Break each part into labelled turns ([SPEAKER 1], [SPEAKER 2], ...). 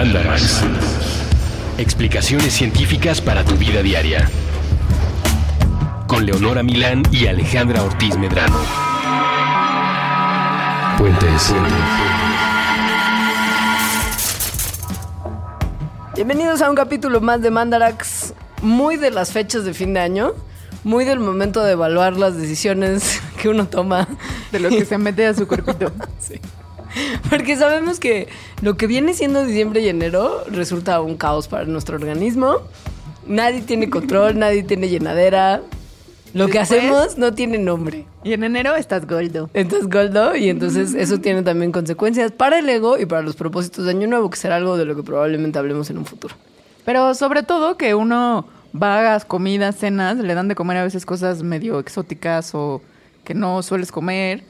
[SPEAKER 1] Mandarax. Explicaciones científicas para tu vida diaria. Con Leonora Milán y Alejandra Ortiz Medrano. Puentes.
[SPEAKER 2] Bienvenidos a un capítulo más de Mandarax, muy de las fechas de fin de año, muy del momento de evaluar las decisiones que uno toma.
[SPEAKER 3] De lo que se mete a su cuerpito.
[SPEAKER 2] Sí. Porque sabemos que lo que viene siendo diciembre y enero resulta un caos para nuestro organismo. Nadie tiene control, nadie tiene llenadera. Lo que
[SPEAKER 3] Después-
[SPEAKER 2] hacemos no tiene nombre.
[SPEAKER 3] Y en enero estás goldo.
[SPEAKER 2] Entonces, Goldo, y entonces eso tiene también consecuencias para el ego y para los propósitos de Año Nuevo, que será algo de lo que probablemente hablemos en un futuro.
[SPEAKER 3] Pero sobre todo que uno va a comidas, cenas, le dan de comer a veces cosas medio exóticas o que no sueles comer.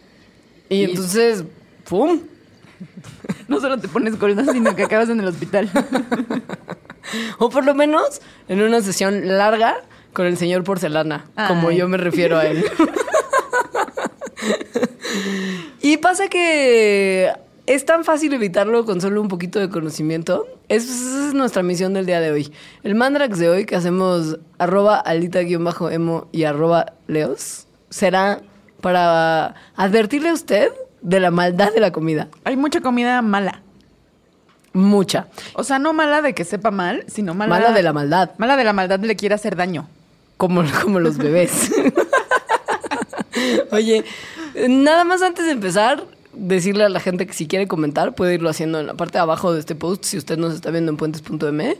[SPEAKER 2] Y,
[SPEAKER 3] Y-
[SPEAKER 2] entonces, ¡pum!
[SPEAKER 3] No solo te pones golda, sino que acabas en el hospital.
[SPEAKER 2] O por lo menos en una sesión larga con el señor porcelana, como yo me refiero a él. y pasa que es tan fácil evitarlo con solo un poquito de conocimiento. Es- Esa es nuestra misión del día de hoy. El mandrax de hoy que hacemos arroba alita-emo y arroba leos será para advertirle a usted de la maldad de la comida.
[SPEAKER 3] Hay mucha comida mala.
[SPEAKER 2] Mucha.
[SPEAKER 3] O sea, no mala de que sepa mal, sino mala...
[SPEAKER 2] Mala de la maldad.
[SPEAKER 3] Mala de la maldad le quiere hacer daño.
[SPEAKER 2] Como, como los bebés. Oye, nada más antes de empezar, decirle a la gente que si quiere comentar, puede irlo haciendo en la parte de abajo de este post, si usted nos está viendo en puentes.me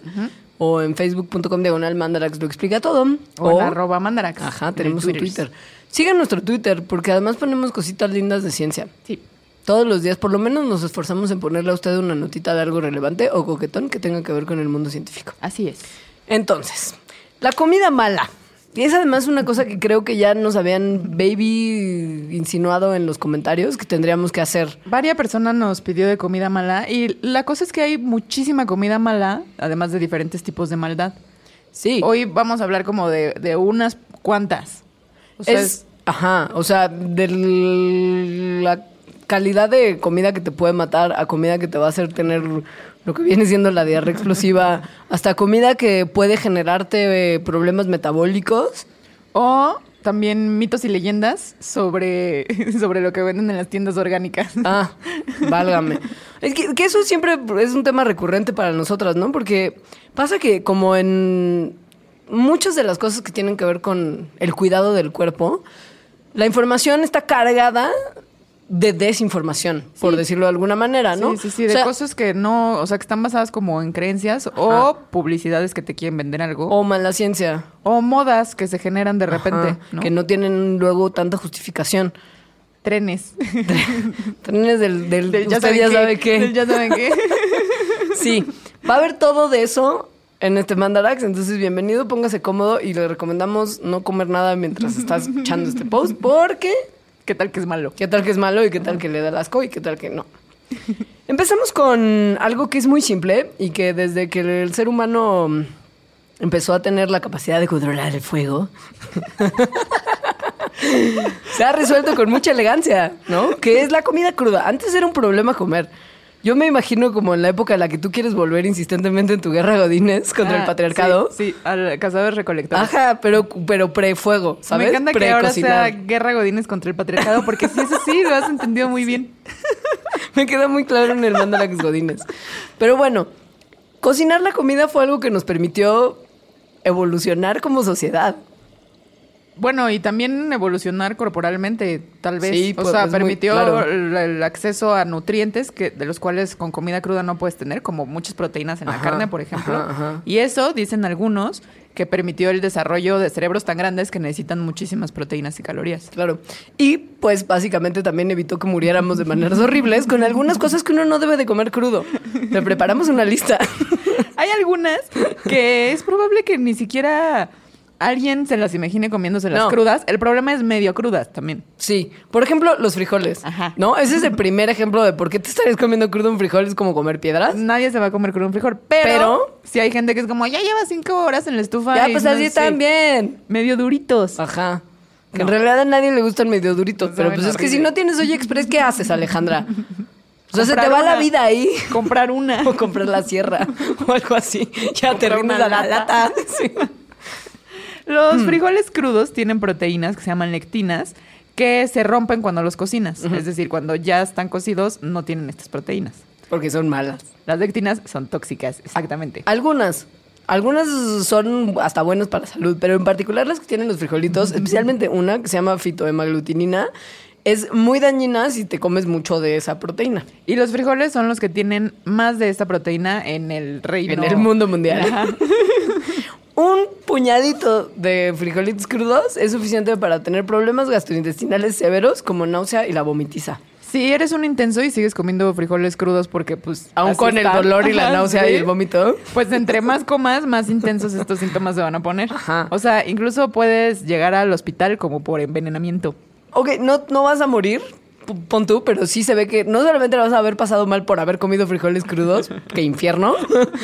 [SPEAKER 2] o en facebook.com diagonal mandarax lo explica todo.
[SPEAKER 3] O, en arroba mandarax.
[SPEAKER 2] Ajá,
[SPEAKER 3] en
[SPEAKER 2] tenemos un
[SPEAKER 3] Twitter.
[SPEAKER 2] Sigan nuestro Twitter, porque además ponemos cositas lindas de ciencia.
[SPEAKER 3] Sí.
[SPEAKER 2] Todos los días, por lo menos nos esforzamos en ponerle a usted una notita de algo relevante o coquetón que tenga que ver con el mundo científico.
[SPEAKER 3] Así es.
[SPEAKER 2] Entonces, la comida mala. Y es además una cosa que creo que ya nos habían baby insinuado en los comentarios que tendríamos que hacer.
[SPEAKER 3] Varia persona nos pidió de comida mala y la cosa es que hay muchísima comida mala, además de diferentes tipos de maldad.
[SPEAKER 2] Sí.
[SPEAKER 3] Hoy vamos a hablar como de, de unas cuantas. O sea,
[SPEAKER 2] es, ajá, o sea, de la calidad de comida que te puede matar a comida que te va a hacer tener lo que viene siendo la diarrea explosiva, hasta comida que puede generarte eh, problemas metabólicos.
[SPEAKER 3] O también mitos y leyendas sobre, sobre lo que venden en las tiendas orgánicas.
[SPEAKER 2] Ah, válgame. Es que, que eso siempre es un tema recurrente para nosotras, ¿no? Porque pasa que como en muchas de las cosas que tienen que ver con el cuidado del cuerpo, la información está cargada de desinformación, por decirlo de alguna manera, ¿no?
[SPEAKER 3] Sí, sí, sí, de
[SPEAKER 2] O sea,
[SPEAKER 3] cosas que no, o sea, que están basadas como en creencias o publicidades que te quieren vender algo.
[SPEAKER 2] O mala ciencia.
[SPEAKER 3] O modas que se generan de repente,
[SPEAKER 2] Ajá,
[SPEAKER 3] ¿no?
[SPEAKER 2] Que no tienen luego tanta justificación.
[SPEAKER 3] Trenes.
[SPEAKER 2] Trenes del, del,
[SPEAKER 3] Del
[SPEAKER 2] usted ya sabe qué.
[SPEAKER 3] Del ya saben qué.
[SPEAKER 2] Sí, va a haber todo de eso en este Mandarax, entonces bienvenido, póngase cómodo y le recomendamos no comer nada mientras estás escuchando este post, porque
[SPEAKER 3] ¿Qué tal que es malo?
[SPEAKER 2] qué tal que es malo y qué tal que le da asco y qué tal que no. Empezamos con algo que es muy simple y que desde que el ser humano empezó a tener la capacidad de controlar el fuego, se ha resuelto con mucha elegancia, ¿no? Que es la comida cruda. Antes era un problema comer. Yo me imagino como en la época en la que tú quieres volver insistentemente en tu guerra godines contra el
[SPEAKER 3] Ah,
[SPEAKER 2] patriarcado.
[SPEAKER 3] Sí, sí, al cazador recolector.
[SPEAKER 2] Ajá, pero, pero pre-fuego, ¿sabes?
[SPEAKER 3] Me encanta que ahora sea guerra godines contra el patriarcado, porque sí, eso sí, lo has entendido muy bien.
[SPEAKER 2] Me queda muy claro en el Mandalax Godines. Pero bueno, cocinar la comida fue algo que nos permitió evolucionar como sociedad.
[SPEAKER 3] Bueno, y también evolucionar corporalmente, tal vez.
[SPEAKER 2] Sí,
[SPEAKER 3] o
[SPEAKER 2] pues,
[SPEAKER 3] sea,
[SPEAKER 2] es muy
[SPEAKER 3] permitió
[SPEAKER 2] claro.
[SPEAKER 3] el, el acceso a nutrientes que de los cuales con comida cruda no puedes tener, como muchas proteínas en la carne, por ejemplo.
[SPEAKER 2] ajá, ajá.
[SPEAKER 3] Y eso, dicen algunos, que permitió el desarrollo de cerebros tan grandes que necesitan muchísimas proteínas y calorías.
[SPEAKER 2] Claro. Y pues básicamente también evitó que muriéramos de maneras horribles con algunas cosas que uno no debe de comer crudo. Le preparamos una lista.
[SPEAKER 3] Hay algunas que es probable que ni siquiera alguien se las imagine comiéndose las
[SPEAKER 2] No.
[SPEAKER 3] crudas. El problema es medio crudas también.
[SPEAKER 2] Sí. Por ejemplo, los frijoles.
[SPEAKER 3] Ajá.
[SPEAKER 2] ¿No? Ese es el primer ejemplo de por qué te estarías comiendo crudo un frijol. Es como comer piedras.
[SPEAKER 3] Nadie se va a comer con un frijol, pero,
[SPEAKER 2] Pero-
[SPEAKER 3] si hay gente que es como, ya lleva cinco horas en la estufa.
[SPEAKER 2] Ya,
[SPEAKER 3] y
[SPEAKER 2] pues
[SPEAKER 3] no
[SPEAKER 2] así bien.
[SPEAKER 3] Medio duritos.
[SPEAKER 2] Ajá. Que en realidad a nadie le gustan medio duritos. Pero pues es que si no tienes Oye Express, ¿qué haces, Alejandra? O sea, se te va la vida ahí.
[SPEAKER 3] Comprar una.
[SPEAKER 2] O comprar la sierra o algo así. Ya te
[SPEAKER 3] Comprar
[SPEAKER 2] rindes a la
[SPEAKER 3] lata.
[SPEAKER 2] lata. Sí.
[SPEAKER 3] Los frijoles crudos tienen proteínas que se llaman lectinas que se rompen cuando los cocinas. Es decir, cuando ya están cocidos no tienen estas proteínas.
[SPEAKER 2] Porque son malas.
[SPEAKER 3] Las lectinas son tóxicas, exactamente.
[SPEAKER 2] Algunas. Algunas son hasta buenas para la salud, pero en particular las que tienen los frijolitos, especialmente una que se llama fitohemaglutinina, es muy dañina si te comes mucho de esa proteína.
[SPEAKER 3] Y los frijoles son los que tienen más de esta proteína en el reino.
[SPEAKER 2] En el mundo mundial. Un puñadito de frijolitos crudos es suficiente para tener problemas gastrointestinales severos como náusea y la vomitiza.
[SPEAKER 3] Si eres un intenso y sigues comiendo frijoles crudos porque pues...
[SPEAKER 2] Aún con el dolor y la náusea
[SPEAKER 3] sí.
[SPEAKER 2] y el vómito.
[SPEAKER 3] Pues entre más comas, más intensos estos síntomas se van a poner.
[SPEAKER 2] Ajá.
[SPEAKER 3] O sea, incluso puedes llegar al hospital como por envenenamiento.
[SPEAKER 2] Ok, no, no vas a morir, pon tú, pero sí se ve que no solamente la vas a haber pasado mal por haber comido frijoles crudos, que infierno,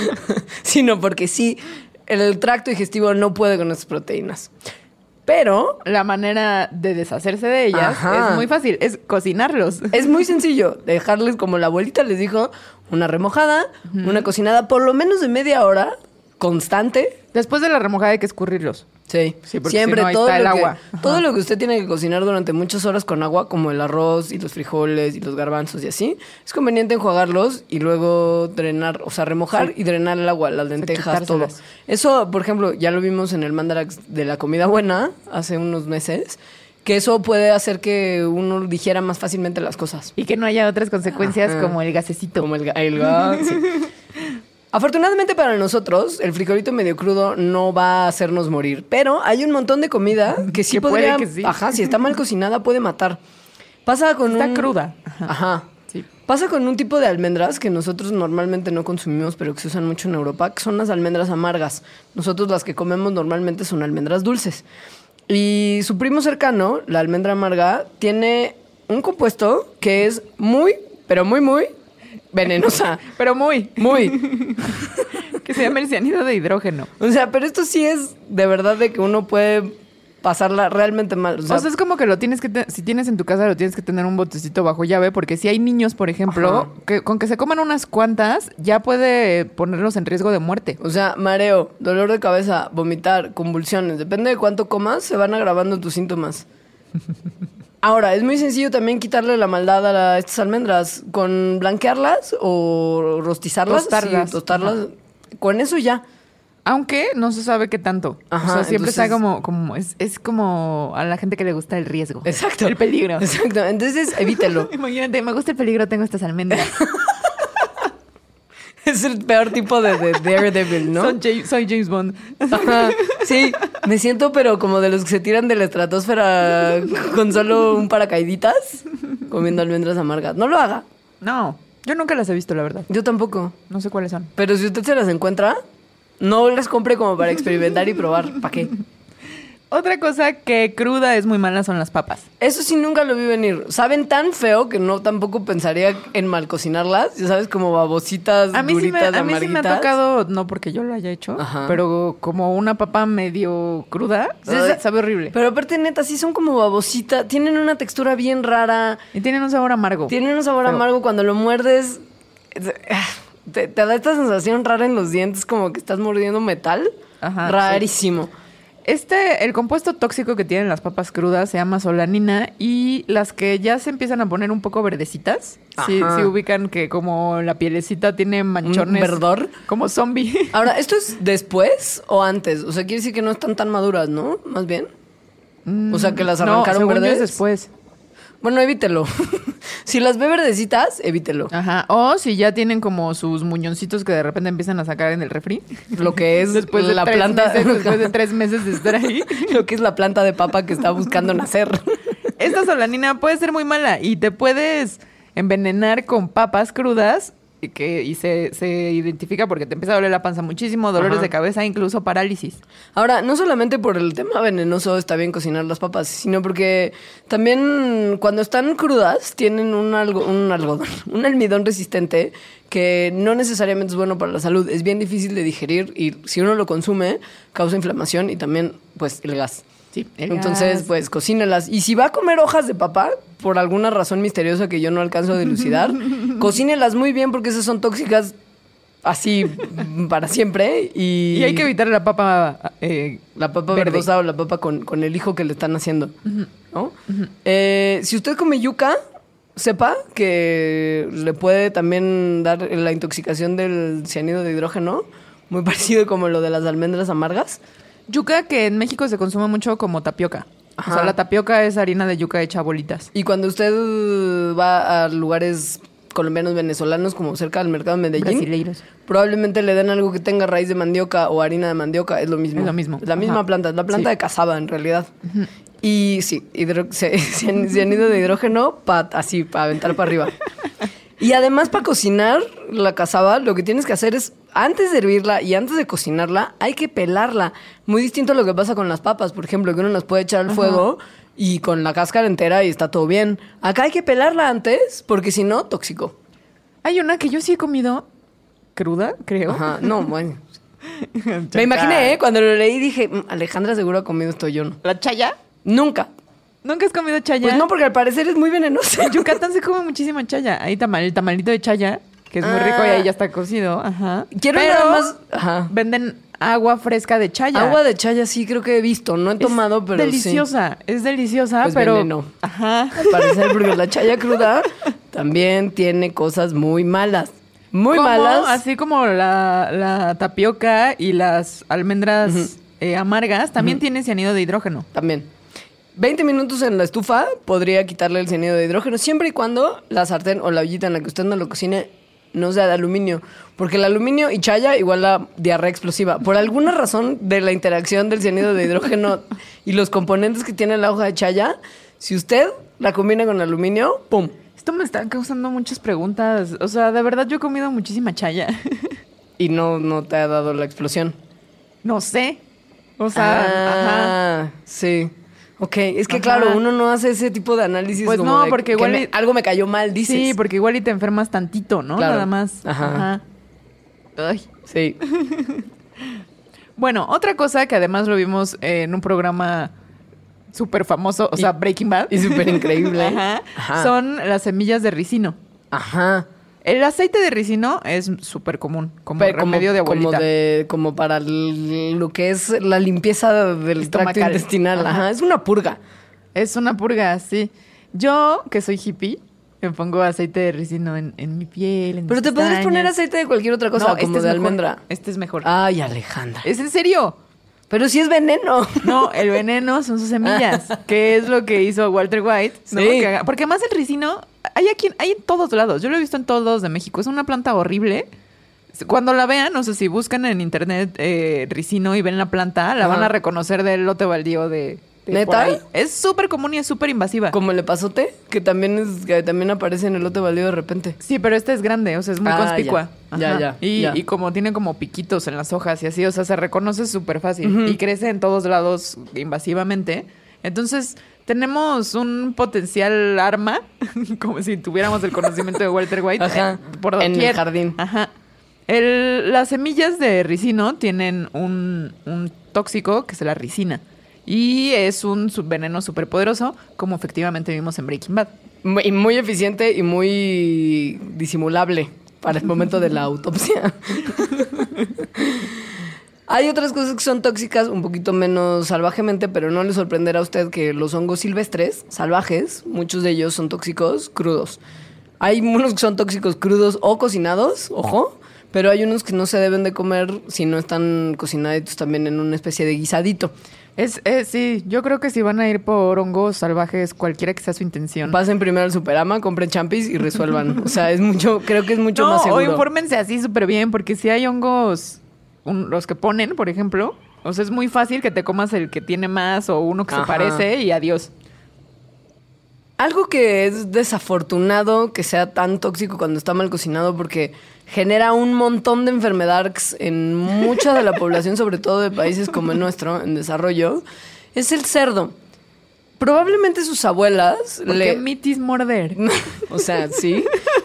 [SPEAKER 2] sino porque sí, el tracto digestivo no puede con estas proteínas. Pero
[SPEAKER 3] La manera de deshacerse de ellas
[SPEAKER 2] Ajá.
[SPEAKER 3] es muy fácil, es cocinarlos.
[SPEAKER 2] es muy sencillo dejarles, como la abuelita les dijo, una remojada, una cocinada por lo menos de media hora, constante.
[SPEAKER 3] Después de la remojada hay que escurrirlos.
[SPEAKER 2] Sí,
[SPEAKER 3] Sí, porque
[SPEAKER 2] siempre
[SPEAKER 3] si no, ahí
[SPEAKER 2] todo
[SPEAKER 3] está el
[SPEAKER 2] lo
[SPEAKER 3] agua.
[SPEAKER 2] Todo lo que usted tiene que cocinar durante muchas horas con agua, como el arroz y los frijoles y los garbanzos y así, es conveniente enjuagarlos y luego drenar, o sea, remojar y drenar el agua, las lentejas, todo. Eso, por ejemplo, ya lo vimos en el mandarax de la comida buena hace unos meses, que eso puede hacer que uno digiera más fácilmente las cosas.
[SPEAKER 3] Y que no haya otras consecuencias
[SPEAKER 2] Ajá.
[SPEAKER 3] como el gasecito.
[SPEAKER 2] Como el, el ga- sí. Afortunadamente para nosotros, el frijolito medio crudo no va a hacernos morir. Pero hay un montón de comida que sí
[SPEAKER 3] Que puede
[SPEAKER 2] podría.
[SPEAKER 3] que sí.
[SPEAKER 2] Ajá, si está mal cocinada, puede matar. Pasa con
[SPEAKER 3] Está
[SPEAKER 2] un.
[SPEAKER 3] cruda.
[SPEAKER 2] Ajá.
[SPEAKER 3] Ajá. Sí.
[SPEAKER 2] Pasa con un tipo de almendras que nosotros normalmente no consumimos, pero que se usan mucho en Europa, que son las almendras amargas. Nosotros las que comemos normalmente son almendras dulces. Y su primo cercano, la almendra amarga, tiene un compuesto que es muy, pero muy, muy venenosa.
[SPEAKER 3] Pero muy.
[SPEAKER 2] Muy.
[SPEAKER 3] Que se llama el cianuro de hidrógeno.
[SPEAKER 2] O sea, pero esto sí es de verdad de que uno puede pasarla realmente mal. O sea,
[SPEAKER 3] O sea, es como que lo tienes que, si tienes en tu casa, lo tienes que tener un botecito bajo llave, porque si hay niños, por ejemplo, que con que se coman unas cuantas, ya puede ponerlos en riesgo de muerte.
[SPEAKER 2] o sea, mareo, dolor de cabeza, vomitar, convulsiones, depende de cuánto comas, se van agravando tus síntomas. Ahora, es muy sencillo también quitarle la maldad a la- estas almendras con blanquearlas o rostizarlas,
[SPEAKER 3] Tostarlas.
[SPEAKER 2] sí, tostarlas. Con eso ya.
[SPEAKER 3] Aunque no se sabe qué tanto.
[SPEAKER 2] Ajá,
[SPEAKER 3] o sea, siempre está como, como es, es como a la gente que le gusta el riesgo.
[SPEAKER 2] Exacto.
[SPEAKER 3] El peligro.
[SPEAKER 2] Exacto. Entonces, evítelo.
[SPEAKER 3] Imagínate, me gusta el peligro, tengo estas almendras.
[SPEAKER 2] es el peor tipo de, de Daredevil, ¿no?
[SPEAKER 3] Soy, James, soy James Bond.
[SPEAKER 2] Ajá, sí, me siento pero como de los que se tiran de la estratosfera con solo un paracaíditas comiendo almendras amargas. No lo haga.
[SPEAKER 3] No, yo nunca las he visto, la verdad.
[SPEAKER 2] Yo tampoco.
[SPEAKER 3] No sé cuáles son.
[SPEAKER 2] Pero si usted se las encuentra, no las compre como para experimentar y probar. ¿Para qué?
[SPEAKER 3] Otra cosa que cruda es muy mala son las papas.
[SPEAKER 2] Eso sí nunca lo vi venir. Saben tan feo que no tampoco pensaría en mal cocinarlas. Ya sabes, como babositas,
[SPEAKER 3] A mí, sí me,
[SPEAKER 2] duritas,
[SPEAKER 3] a mí sí me ha tocado, no porque yo lo haya hecho,
[SPEAKER 2] Ajá.
[SPEAKER 3] pero como una papa medio cruda,
[SPEAKER 2] Sí,
[SPEAKER 3] sabe horrible.
[SPEAKER 2] Pero aparte, neta, sí son como babositas. Tienen una textura bien rara.
[SPEAKER 3] y tienen un sabor amargo.
[SPEAKER 2] Tiene un sabor amargo cuando lo muerdes. Te, te da esta sensación rara en los dientes, como que estás mordiendo metal.
[SPEAKER 3] Ajá,
[SPEAKER 2] Rarísimo.
[SPEAKER 3] Este, el compuesto tóxico que tienen las papas crudas se llama solanina y las que ya se empiezan a poner un poco verdecitas, si
[SPEAKER 2] Ajá.
[SPEAKER 3] ubican que como la pielecita tiene manchones.
[SPEAKER 2] verdor?
[SPEAKER 3] Como zombie.
[SPEAKER 2] Ahora, ¿esto es después o antes? O sea, quiere decir que no están tan maduras, ¿no? Más bien. O sea, que las
[SPEAKER 3] No,
[SPEAKER 2] arrancaron
[SPEAKER 3] yo
[SPEAKER 2] verdes.
[SPEAKER 3] es después.
[SPEAKER 2] Bueno, evítelo. si las ve verdecitas, evítelo.
[SPEAKER 3] Ajá. O si ya tienen como sus muñoncitos que de repente empiezan a sacar en el refri.
[SPEAKER 2] Lo que es
[SPEAKER 3] Después de
[SPEAKER 2] la planta.
[SPEAKER 3] meses, después de tres meses de estar ahí.
[SPEAKER 2] lo que es la planta de papa que está buscando nacer.
[SPEAKER 3] Esta solanina puede ser muy mala y te puedes envenenar con papas crudas y, que, y se, se identifica porque te empieza a doler la panza muchísimo, dolores
[SPEAKER 2] Ajá.
[SPEAKER 3] de cabeza, incluso parálisis.
[SPEAKER 2] Ahora, no solamente por el tema venenoso está bien cocinar las papas, sino porque también cuando están crudas tienen un, algo, un algodón, un almidón resistente que no necesariamente es bueno para la salud. Es bien difícil de digerir y si uno lo consume causa inflamación y también pues el gas.
[SPEAKER 3] Sí,
[SPEAKER 2] Entonces, pues cocínelas. Y si va a comer hojas de papa, por alguna razón misteriosa que yo no alcanzo a dilucidar, Cocínelas muy bien porque esas son tóxicas así para siempre. Y,
[SPEAKER 3] Y hay que evitar la papa eh,
[SPEAKER 2] la papa
[SPEAKER 3] verde.
[SPEAKER 2] verdosa o la papa con, con el hijo que le están haciendo. ¿no? Eh, si usted come yuca, sepa que le puede también dar la intoxicación del cianuro de hidrógeno, muy parecido como lo de las almendras amargas.
[SPEAKER 3] Yuca que en México se consume mucho como tapioca.
[SPEAKER 2] Ajá.
[SPEAKER 3] O sea, la tapioca es harina de yuca hecha bolitas.
[SPEAKER 2] Y cuando usted va a lugares colombianos, venezolanos, como cerca del mercado de Medellín,
[SPEAKER 3] Brasileiros.
[SPEAKER 2] probablemente le den algo que tenga raíz de mandioca o harina de mandioca, es lo mismo.
[SPEAKER 3] Es lo mismo.
[SPEAKER 2] La misma
[SPEAKER 3] Ajá.
[SPEAKER 2] planta, es la planta
[SPEAKER 3] Sí.
[SPEAKER 2] de cazaba en realidad. Y sí, hidro- ci- cian- cianuro de hidrógeno, pa- así, para aventar para arriba. Y además para cocinar la cazaba, lo que tienes que hacer es, antes de hervirla y antes de cocinarla, hay que pelarla. Muy distinto a lo que pasa con las papas, por ejemplo, que uno las puede echar al fuego y con la cáscara entera y está todo bien. Acá hay que pelarla antes, porque si no, tóxico.
[SPEAKER 3] Hay una que yo sí he comido cruda, creo.
[SPEAKER 2] Ajá, no, bueno. Me imaginé, ¿eh? Cuando lo leí dije, "Mm, Alejandra seguro ha comido esto yo no.
[SPEAKER 3] ¿La chaya?
[SPEAKER 2] Nunca.
[SPEAKER 3] ¿Nunca has comido chaya?
[SPEAKER 2] Pues no, porque al parecer es muy venenosa.
[SPEAKER 3] En Yucatán se come muchísima chaya. Hay tamal, el tamalito de chaya, que es muy rico y
[SPEAKER 2] Ah.
[SPEAKER 3] ahí ya está cocido. Ajá.
[SPEAKER 2] Quiero
[SPEAKER 3] Pero
[SPEAKER 2] nada más- ajá.
[SPEAKER 3] Venden agua fresca de chaya.
[SPEAKER 2] Agua de chaya sí creo que he visto. No he
[SPEAKER 3] Es
[SPEAKER 2] tomado, pero sí.
[SPEAKER 3] deliciosa, es deliciosa,
[SPEAKER 2] Pues
[SPEAKER 3] pero
[SPEAKER 2] veneno.
[SPEAKER 3] ajá.
[SPEAKER 2] Al parecer, porque la chaya cruda también tiene cosas muy malas. Muy
[SPEAKER 3] Como-
[SPEAKER 2] malas.
[SPEAKER 3] Así como la, la tapioca y las almendras eh, amargas, también tiene cianuro de hidrógeno.
[SPEAKER 2] También. 20 minutos en la estufa podría quitarle el cianuro de hidrógeno, siempre y cuando la sartén o la ollita en la que usted no lo cocine no sea de aluminio. Porque el aluminio y chaya igual a diarrea explosiva. Por alguna razón de la interacción del cianuro de hidrógeno y los componentes que tiene la hoja de chaya, si usted la combina con aluminio, ¡pum!
[SPEAKER 3] Esto me está causando muchas preguntas. O sea, de verdad yo he comido muchísima chaya.
[SPEAKER 2] Y no, no te ha dado la explosión.
[SPEAKER 3] no sé. O sea, ajá.
[SPEAKER 2] ah, sí. Ok, es que
[SPEAKER 3] Ajá.
[SPEAKER 2] claro, uno no hace ese tipo de análisis.
[SPEAKER 3] Pues
[SPEAKER 2] como
[SPEAKER 3] no,
[SPEAKER 2] de
[SPEAKER 3] porque
[SPEAKER 2] que
[SPEAKER 3] igual
[SPEAKER 2] me-
[SPEAKER 3] y-
[SPEAKER 2] algo me cayó mal, dices.
[SPEAKER 3] Sí, porque igual y te enfermas tantito, ¿no?
[SPEAKER 2] Claro.
[SPEAKER 3] Nada más.
[SPEAKER 2] Ajá.
[SPEAKER 3] Ay.
[SPEAKER 2] Sí.
[SPEAKER 3] Bueno, otra cosa que además lo vimos en un programa súper famoso, o
[SPEAKER 2] Y-
[SPEAKER 3] sea, Breaking Bad.
[SPEAKER 2] y súper increíble.
[SPEAKER 3] Ajá.
[SPEAKER 2] Ajá.
[SPEAKER 3] Son las semillas de ricino.
[SPEAKER 2] Ajá.
[SPEAKER 3] El aceite de ricino es súper común, como
[SPEAKER 2] Pero
[SPEAKER 3] remedio de abuelita.
[SPEAKER 2] Como, de- como para lo que es la limpieza del tracto
[SPEAKER 3] Estomacal.
[SPEAKER 2] intestinal. Ajá.
[SPEAKER 3] Ajá.
[SPEAKER 2] Es una purga.
[SPEAKER 3] Es una purga, sí. Yo, que soy hippie, me pongo aceite de ricino en, en mi piel. en
[SPEAKER 2] Pero te podrías poner aceite de cualquier otra cosa,
[SPEAKER 3] No,
[SPEAKER 2] como
[SPEAKER 3] este es
[SPEAKER 2] de
[SPEAKER 3] mejor.
[SPEAKER 2] almendra.
[SPEAKER 3] Este es mejor.
[SPEAKER 2] Ay, Alejandra.
[SPEAKER 3] ¿Es en serio?
[SPEAKER 2] Pero si es veneno.
[SPEAKER 3] No, el veneno son sus semillas, que es lo que hizo Walter White. ¿no?
[SPEAKER 2] Sí.
[SPEAKER 3] Porque además el ricino hay aquí, hay en todos lados. Yo lo he visto en todos lados de México. Es una planta horrible. Cuando la vean, no sé si buscan en internet eh, ricino y ven la planta, la
[SPEAKER 2] Ajá.
[SPEAKER 3] van a reconocer del lote baldío de, de. Es súper común y es súper invasiva.
[SPEAKER 2] Como el epazote, que también es, que también aparece en el lote baldío de repente.
[SPEAKER 3] Sí, pero esta es grande, o sea, es muy
[SPEAKER 2] Ah,
[SPEAKER 3] conspicua.
[SPEAKER 2] ya. Ya,
[SPEAKER 3] Y,
[SPEAKER 2] ya.
[SPEAKER 3] y como tiene como piquitos en las hojas y así, o sea, se reconoce súper fácil. Y crece en todos lados invasivamente. Entonces, tenemos un potencial arma, como si tuviéramos el conocimiento de Walter White,
[SPEAKER 2] Ajá.
[SPEAKER 3] eh, por
[SPEAKER 2] En el jardín.
[SPEAKER 3] Ajá. El- las semillas de ricino tienen un, un tóxico que es la ricina. Y es un veneno súper poderoso, como efectivamente vimos en Breaking Bad.
[SPEAKER 2] Y muy eficiente y muy disimulable para el momento de la autopsia. Hay otras cosas que son tóxicas un poquito menos salvajemente, pero no le sorprenderá a usted que los hongos silvestres, salvajes, muchos de ellos son tóxicos crudos. Hay unos que son tóxicos crudos o cocinados, ojo, pero hay unos que no se deben de comer si no están cocinaditos también en una especie de guisadito.
[SPEAKER 3] Es, es- sí, yo creo que si van a ir por hongos salvajes, cualquiera que sea su intención.
[SPEAKER 2] Pasen primero al Superama, compren champis y resuelvan. O sea, es mucho, creo que es mucho
[SPEAKER 3] no,
[SPEAKER 2] más
[SPEAKER 3] o
[SPEAKER 2] seguro.
[SPEAKER 3] infórmense así súper bien, porque si hay hongos, un- los que ponen, por ejemplo, o sea, es muy fácil que te comas el que tiene más o uno que se parece y adiós.
[SPEAKER 2] Algo que es desafortunado que sea tan tóxico cuando está mal cocinado porque genera un montón de enfermedades en mucha de la población, sobre todo de países como el nuestro, en desarrollo, es el cerdo. Probablemente sus abuelas
[SPEAKER 3] Porque
[SPEAKER 2] le...
[SPEAKER 3] mitis morder.
[SPEAKER 2] O sea, sí.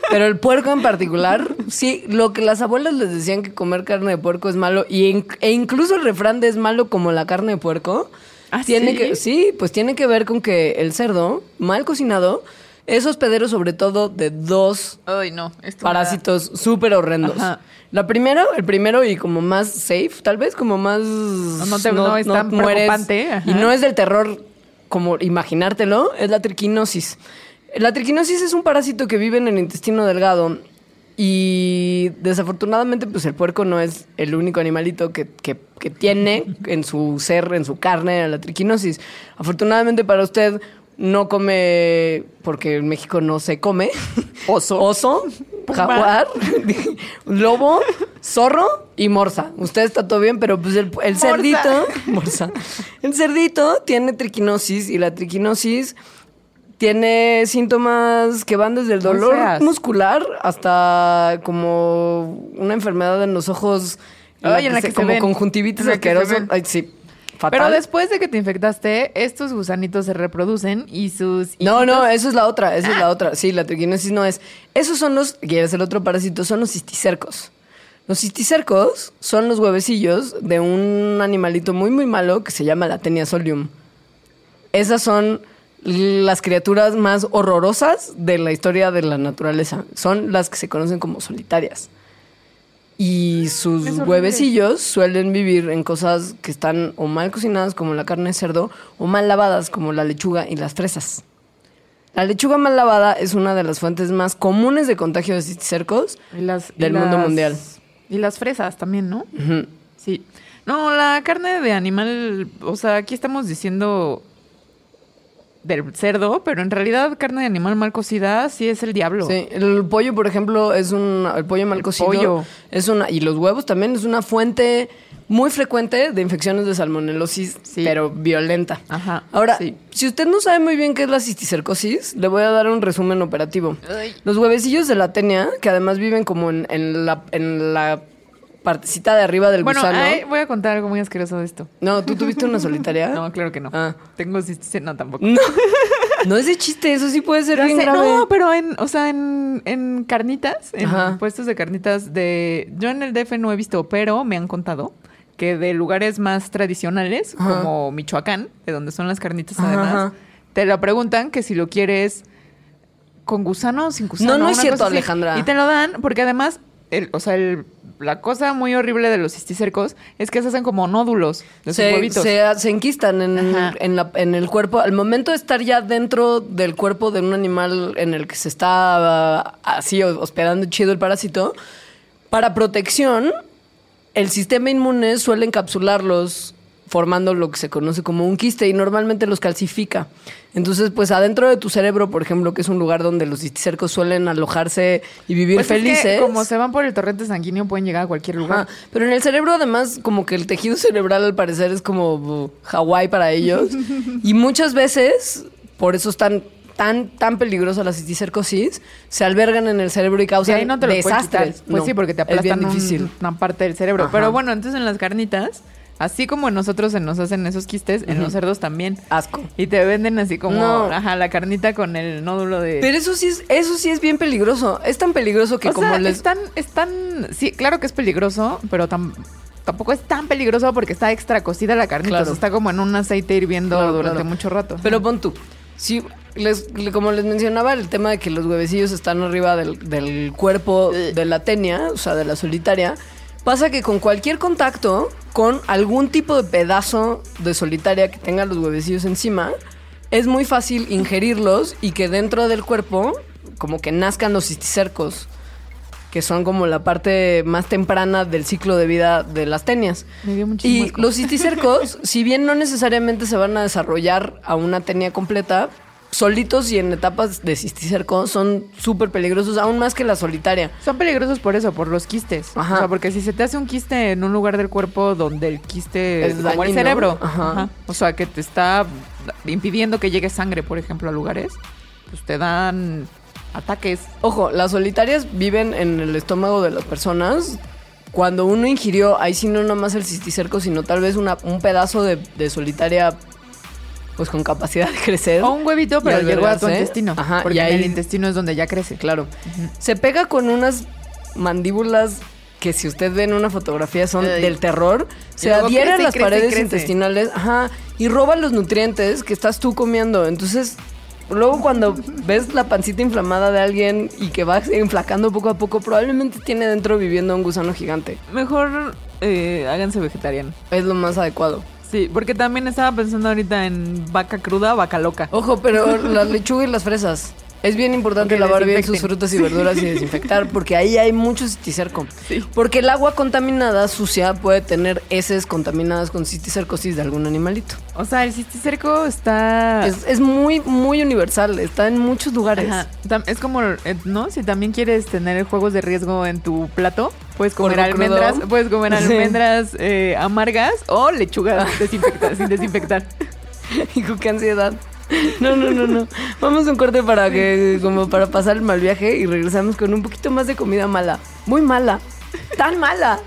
[SPEAKER 2] Pero el puerco en particular, sí, lo que las abuelas les decían que comer carne de puerco es malo, y e incluso el refrán de es malo como la carne de puerco,
[SPEAKER 3] ¿Ah,
[SPEAKER 2] tiene
[SPEAKER 3] sí?
[SPEAKER 2] que, sí, pues tiene que ver con que el cerdo, mal cocinado, Es hospedero sobre todo de dos
[SPEAKER 3] Ay, no.
[SPEAKER 2] parásitos súper horrendos.
[SPEAKER 3] Ajá.
[SPEAKER 2] La primero, el primero y como más safe, tal vez, como más...
[SPEAKER 3] no te- no es tan preocupante.
[SPEAKER 2] Y no es del terror como imaginártelo, es la triquinosis. La triquinosis es un parásito que vive en el intestino delgado y desafortunadamente pues el puerco no es el único animalito que, que- que tiene en su ser, en su carne, la triquinosis. Afortunadamente para usted no come, porque en México no se come, oso, oso jaguar, lobo, zorro y morsa. Usted está todo bien, pero pues el, el
[SPEAKER 3] Morsa.
[SPEAKER 2] cerdito, morsa, el cerdito tiene triquinosis y la triquinosis tiene síntomas que van desde el dolor
[SPEAKER 3] seas.
[SPEAKER 2] muscular hasta como una enfermedad en los ojos.
[SPEAKER 3] Ay, en la que se
[SPEAKER 2] como
[SPEAKER 3] ven.
[SPEAKER 2] conjuntivitis
[SPEAKER 3] En la que se
[SPEAKER 2] asqueroso. Ay, sí. Fatal.
[SPEAKER 3] Pero después de que te infectaste, estos gusanitos se reproducen y sus.
[SPEAKER 2] No, no, eso es la otra, esa es la otra. Sí, la triquinosis no es. Esos son los, y es el otro parásito, son los cisticercos. Los cisticercos son los huevecillos de un animalito muy, muy malo que se llama la tenia solium. Esas son las criaturas más horrorosas de la historia de la naturaleza. Son las que se conocen como solitarias. Y sus huevecillos suelen vivir en cosas que están o mal cocinadas como la carne de cerdo o mal lavadas como la lechuga y las fresas. La lechuga mal lavada es una de las fuentes más comunes de contagio de
[SPEAKER 3] las- y
[SPEAKER 2] del mundo
[SPEAKER 3] las-
[SPEAKER 2] mundial.
[SPEAKER 3] Y las fresas también, ¿no? Sí. No, la carne de animal, o sea, aquí estamos diciendo del cerdo, pero en realidad carne de animal mal cocida sí es el diablo.
[SPEAKER 2] Sí, el pollo, por ejemplo, es un el pollo mal cocido.
[SPEAKER 3] pollo.
[SPEAKER 2] Es una y los huevos también es una fuente muy frecuente de infecciones de salmonelosis,
[SPEAKER 3] Sí.
[SPEAKER 2] pero violenta.
[SPEAKER 3] Ajá,
[SPEAKER 2] Ahora,
[SPEAKER 3] sí.
[SPEAKER 2] si usted no sabe muy bien qué es la cisticercosis, le voy a dar un resumen operativo. Los huevecillos de la tenia, que además viven como en, en la en la partecita de arriba del
[SPEAKER 3] Bueno,
[SPEAKER 2] gusano.
[SPEAKER 3] ay, voy a contar algo muy asqueroso de esto.
[SPEAKER 2] No, ¿tú tuviste una solitaria?
[SPEAKER 3] No, claro que no.
[SPEAKER 2] Ah.
[SPEAKER 3] Tengo no tampoco.
[SPEAKER 2] No. No es de chiste, eso sí puede ser
[SPEAKER 3] Ya
[SPEAKER 2] bien
[SPEAKER 3] sé,
[SPEAKER 2] grave.
[SPEAKER 3] no, pero en, o sea, en, en carnitas, en
[SPEAKER 2] Ajá.
[SPEAKER 3] puestos de carnitas de... Yo en el DF no he visto, pero me han contado que de lugares más tradicionales,
[SPEAKER 2] Ajá.
[SPEAKER 3] como Michoacán, de donde son las carnitas
[SPEAKER 2] Ajá,
[SPEAKER 3] además, te lo preguntan que si lo quieres con gusano o sin gusano.
[SPEAKER 2] No, no es cierto,
[SPEAKER 3] así.
[SPEAKER 2] Alejandra.
[SPEAKER 3] Y te lo dan porque además, el, o sea, el- la cosa muy horrible de los cisticercos es que se hacen como nódulos de sus
[SPEAKER 2] se,
[SPEAKER 3] huevitos.
[SPEAKER 2] se, se enquistan en, en, la- en el cuerpo. Al momento de estar ya dentro del cuerpo de un animal en el que se está ah, así hospedando chido el parásito, para protección, el sistema inmune suele encapsularlos formando lo que se conoce como un quiste y normalmente los calcifica. Entonces, pues adentro de tu cerebro, por ejemplo, que es un lugar donde los cisticercos suelen alojarse y vivir
[SPEAKER 3] Pues es que
[SPEAKER 2] felices.
[SPEAKER 3] como se van por el torrente sanguíneo, pueden llegar a cualquier lugar.
[SPEAKER 2] Ajá, Pero en el cerebro, además, como que el tejido cerebral al parecer es como uh, Hawái para ellos. y muchas veces, por eso es tan, tan, peligrosa la cisticercosis, se albergan en el cerebro y causan
[SPEAKER 3] ahí no te
[SPEAKER 2] desastres.
[SPEAKER 3] Pues
[SPEAKER 2] No,
[SPEAKER 3] sí, porque te
[SPEAKER 2] es bien
[SPEAKER 3] aplastan un-
[SPEAKER 2] difícil.
[SPEAKER 3] una parte del cerebro.
[SPEAKER 2] Ajá.
[SPEAKER 3] Pero bueno, entonces en las carnitas, así como en nosotros se nos hacen esos quistes, en los cerdos también.
[SPEAKER 2] Asco.
[SPEAKER 3] Y te venden así como,
[SPEAKER 2] No.
[SPEAKER 3] ajá, la carnita con el nódulo de...
[SPEAKER 2] Pero eso sí es, eso sí es bien peligroso. Es tan peligroso que
[SPEAKER 3] o
[SPEAKER 2] como
[SPEAKER 3] sea,
[SPEAKER 2] les.
[SPEAKER 3] es tan, es tan... Sí, claro que es peligroso, pero tan... Tampoco es tan peligroso porque está extra cocida la carnita.
[SPEAKER 2] Claro.
[SPEAKER 3] o sea, está como en un aceite hirviendo
[SPEAKER 2] Claro,
[SPEAKER 3] durante
[SPEAKER 2] claro.
[SPEAKER 3] mucho rato.
[SPEAKER 2] Pero pon tú. Si les, le- como les mencionaba, el tema de que los huevecillos están arriba del, del cuerpo de la tenia, o sea, de la solitaria, pasa que con cualquier contacto con algún tipo de pedazo de solitaria que tenga los huevecillos encima, es muy fácil ingerirlos y que dentro del cuerpo, como que nazcan los cisticercos, que son como la parte más temprana del ciclo de vida de las tenias.
[SPEAKER 3] Me dio
[SPEAKER 2] Y los cisticercos, si bien no necesariamente se van a desarrollar a una tenia completa, solitos y en etapas de cisticerco son súper peligrosos, aún más que la solitaria.
[SPEAKER 3] Son peligrosos por eso, por los quistes.
[SPEAKER 2] Ajá.
[SPEAKER 3] O sea, porque si se te hace un quiste en un lugar del cuerpo donde el quiste
[SPEAKER 2] Es
[SPEAKER 3] es como el cerebro,
[SPEAKER 2] Ajá.
[SPEAKER 3] ajá, o sea, que te está impidiendo que llegue sangre, por ejemplo, a lugares, pues te dan ataques.
[SPEAKER 2] Ojo, las solitarias viven en el estómago de las personas. Cuando uno ingirió, ahí sí no nomás el cisticerco, sino tal vez una- un pedazo de, de solitaria, pues con capacidad de crecer.
[SPEAKER 3] O un huevito, pero llegó a tu intestino.
[SPEAKER 2] Ajá,
[SPEAKER 3] porque
[SPEAKER 2] y
[SPEAKER 3] en
[SPEAKER 2] ahí-
[SPEAKER 3] el intestino es donde ya crece.
[SPEAKER 2] Claro. Se pega con unas mandíbulas que si usted ve en una fotografía son
[SPEAKER 3] Ay.
[SPEAKER 2] del terror. Se
[SPEAKER 3] luego
[SPEAKER 2] adhiere a las
[SPEAKER 3] crece
[SPEAKER 2] paredes
[SPEAKER 3] crece.
[SPEAKER 2] intestinales, ajá, y roba los nutrientes que estás tú comiendo. Entonces, luego cuando ves la pancita inflamada de alguien y que va enflacando poco a poco, probablemente tiene dentro viviendo un gusano gigante.
[SPEAKER 3] Mejor eh, háganse vegetariano.
[SPEAKER 2] Es lo más adecuado.
[SPEAKER 3] Sí, porque también estaba pensando ahorita en vaca cruda vaca loca.
[SPEAKER 2] Ojo, pero las lechugas y las fresas. Es bien importante lavar bien sus frutas y verduras y desinfectar, porque ahí hay mucho cisticerco.
[SPEAKER 3] Sí.
[SPEAKER 2] Porque el agua contaminada, sucia, puede tener heces contaminadas con cisticercosis de algún animalito.
[SPEAKER 3] O sea, el cisticerco está...
[SPEAKER 2] Es, es muy, muy universal, está en muchos lugares.
[SPEAKER 3] Ajá. Es como, eh, ¿no? Si también quieres tener juegos de riesgo en tu plato, puedes comer
[SPEAKER 2] crudo.
[SPEAKER 3] almendras, puedes comer
[SPEAKER 2] Sí.
[SPEAKER 3] almendras eh, amargas o lechugas desinfectadas, sin desinfectar.
[SPEAKER 2] Hijo, qué ansiedad. No, no, no, no. Vamos a un corte para que, como para pasar el mal viaje y regresamos con un poquito más de comida mala. Muy mala. Tan mala.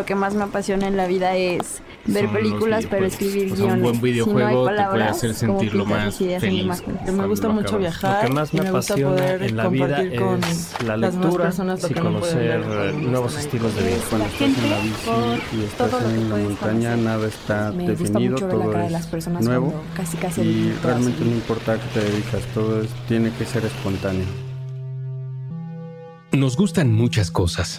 [SPEAKER 4] Lo que más me apasiona en la vida es ver
[SPEAKER 5] Son
[SPEAKER 4] películas, pero escribir
[SPEAKER 5] O sea, un
[SPEAKER 4] guiones.
[SPEAKER 5] buen videojuego
[SPEAKER 4] si no hay
[SPEAKER 5] te puede
[SPEAKER 4] palabras,
[SPEAKER 5] hacer
[SPEAKER 4] ¿cómo
[SPEAKER 5] sentir lo
[SPEAKER 4] pintas
[SPEAKER 5] más
[SPEAKER 4] en
[SPEAKER 5] feliz.
[SPEAKER 6] me gusta mucho
[SPEAKER 5] acabas.
[SPEAKER 6] viajar
[SPEAKER 5] Lo que más me
[SPEAKER 6] me
[SPEAKER 5] apasiona en la vida es la lectura
[SPEAKER 6] personas
[SPEAKER 5] y
[SPEAKER 6] no
[SPEAKER 5] conocer
[SPEAKER 6] cuando
[SPEAKER 5] eh, nuevos estilos de vida.
[SPEAKER 7] Cuando estás en la bici y estás en
[SPEAKER 4] puedes
[SPEAKER 7] montaña,
[SPEAKER 4] conocer.
[SPEAKER 7] nada está
[SPEAKER 4] Me
[SPEAKER 7] definido,
[SPEAKER 4] la
[SPEAKER 7] todo
[SPEAKER 4] cara de las
[SPEAKER 7] es
[SPEAKER 4] personas
[SPEAKER 7] nuevo
[SPEAKER 4] casi casi
[SPEAKER 7] y realmente no importa a qué te dedicas, todo es, tiene que ser espontáneo.
[SPEAKER 1] Nos gustan muchas cosas.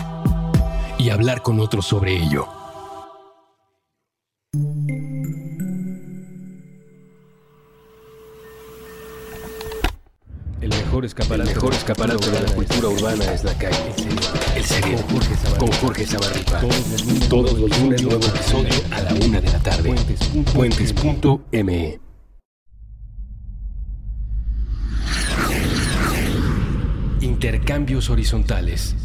[SPEAKER 1] y hablar con otros sobre ello. El mejor escaparate, el mejor escaparate de la cultura urbana es la calle. El cerebro. Con Jorge Zabarripa. Todos los lunes nuevo episodio a la una de la tarde. Puentes.me. Intercambios horizontales.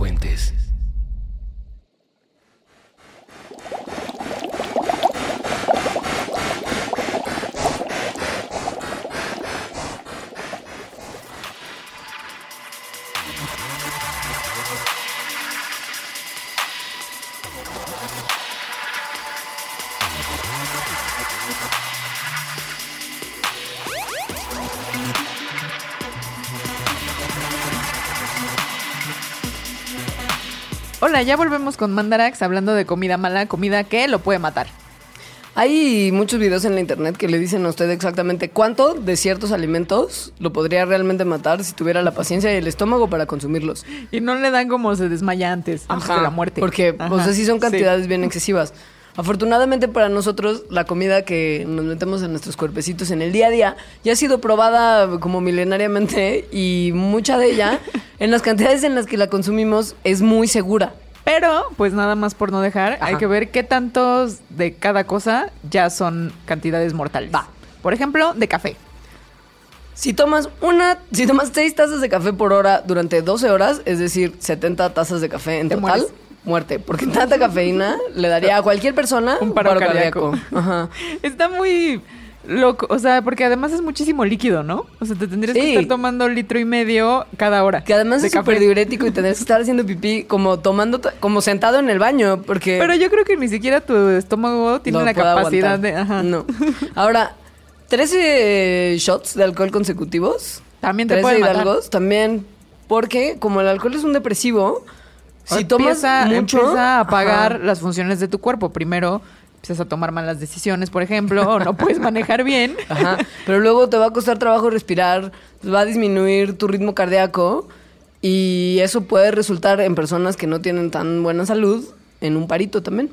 [SPEAKER 1] Puentes.
[SPEAKER 3] Hola, ya volvemos con Mandarax hablando de comida mala, comida que lo puede matar.
[SPEAKER 2] Hay muchos videos en la internet que le dicen a usted exactamente cuánto de ciertos alimentos lo podría realmente matar si tuviera la paciencia y el estómago para consumirlos.
[SPEAKER 3] Y no le dan como se desmaya antes, antes de la muerte.
[SPEAKER 2] Porque,
[SPEAKER 3] Ajá,
[SPEAKER 2] o sea, sí son
[SPEAKER 3] sí.
[SPEAKER 2] cantidades bien excesivas. Afortunadamente para nosotros, la comida que nos metemos en nuestros cuerpecitos en el día a día ya ha sido probada como milenariamente y mucha de ella, en las cantidades en las que la consumimos, es muy segura.
[SPEAKER 3] Pero, pues nada más por no dejar, hay
[SPEAKER 2] Ajá.
[SPEAKER 3] que ver qué tantos de cada cosa ya son cantidades mortales.
[SPEAKER 2] Va.
[SPEAKER 3] Por ejemplo, de café.
[SPEAKER 2] Si tomas una, si tomas 6 tazas de café por hora durante 12 horas, es decir, 70 tazas de café en total,
[SPEAKER 3] mueres.
[SPEAKER 2] Muerte. Porque tanta cafeína le daría a cualquier persona
[SPEAKER 3] Un paro cardíaco.
[SPEAKER 2] Ajá.
[SPEAKER 3] Está muy loco, o sea, porque además es muchísimo líquido, ¿no? O sea, te tendrías
[SPEAKER 2] Sí.
[SPEAKER 3] que estar tomando litro y medio cada hora.
[SPEAKER 2] Que además
[SPEAKER 3] de
[SPEAKER 2] es súper diurético y tendrías que estar haciendo pipí como tomando, como sentado en el baño, porque...
[SPEAKER 3] Pero yo creo que ni siquiera tu estómago tiene
[SPEAKER 2] no
[SPEAKER 3] la capacidad
[SPEAKER 2] aguantar.
[SPEAKER 3] de... Ajá.
[SPEAKER 2] No. Ahora, 13 shots de alcohol consecutivos.
[SPEAKER 3] También te
[SPEAKER 2] 13
[SPEAKER 3] puede matar.
[SPEAKER 2] hidalgos, también, porque como el alcohol es un depresivo, si tomas
[SPEAKER 3] empieza,
[SPEAKER 2] mucho...
[SPEAKER 3] empieza a apagar
[SPEAKER 2] Ajá.
[SPEAKER 3] las funciones de tu cuerpo. Primero empiezas a tomar malas decisiones, por ejemplo, o no puedes manejar bien.
[SPEAKER 2] Ajá. Pero luego te va a costar trabajo respirar, va a disminuir tu ritmo cardíaco y eso puede resultar en personas que no tienen tan buena salud en un parito también.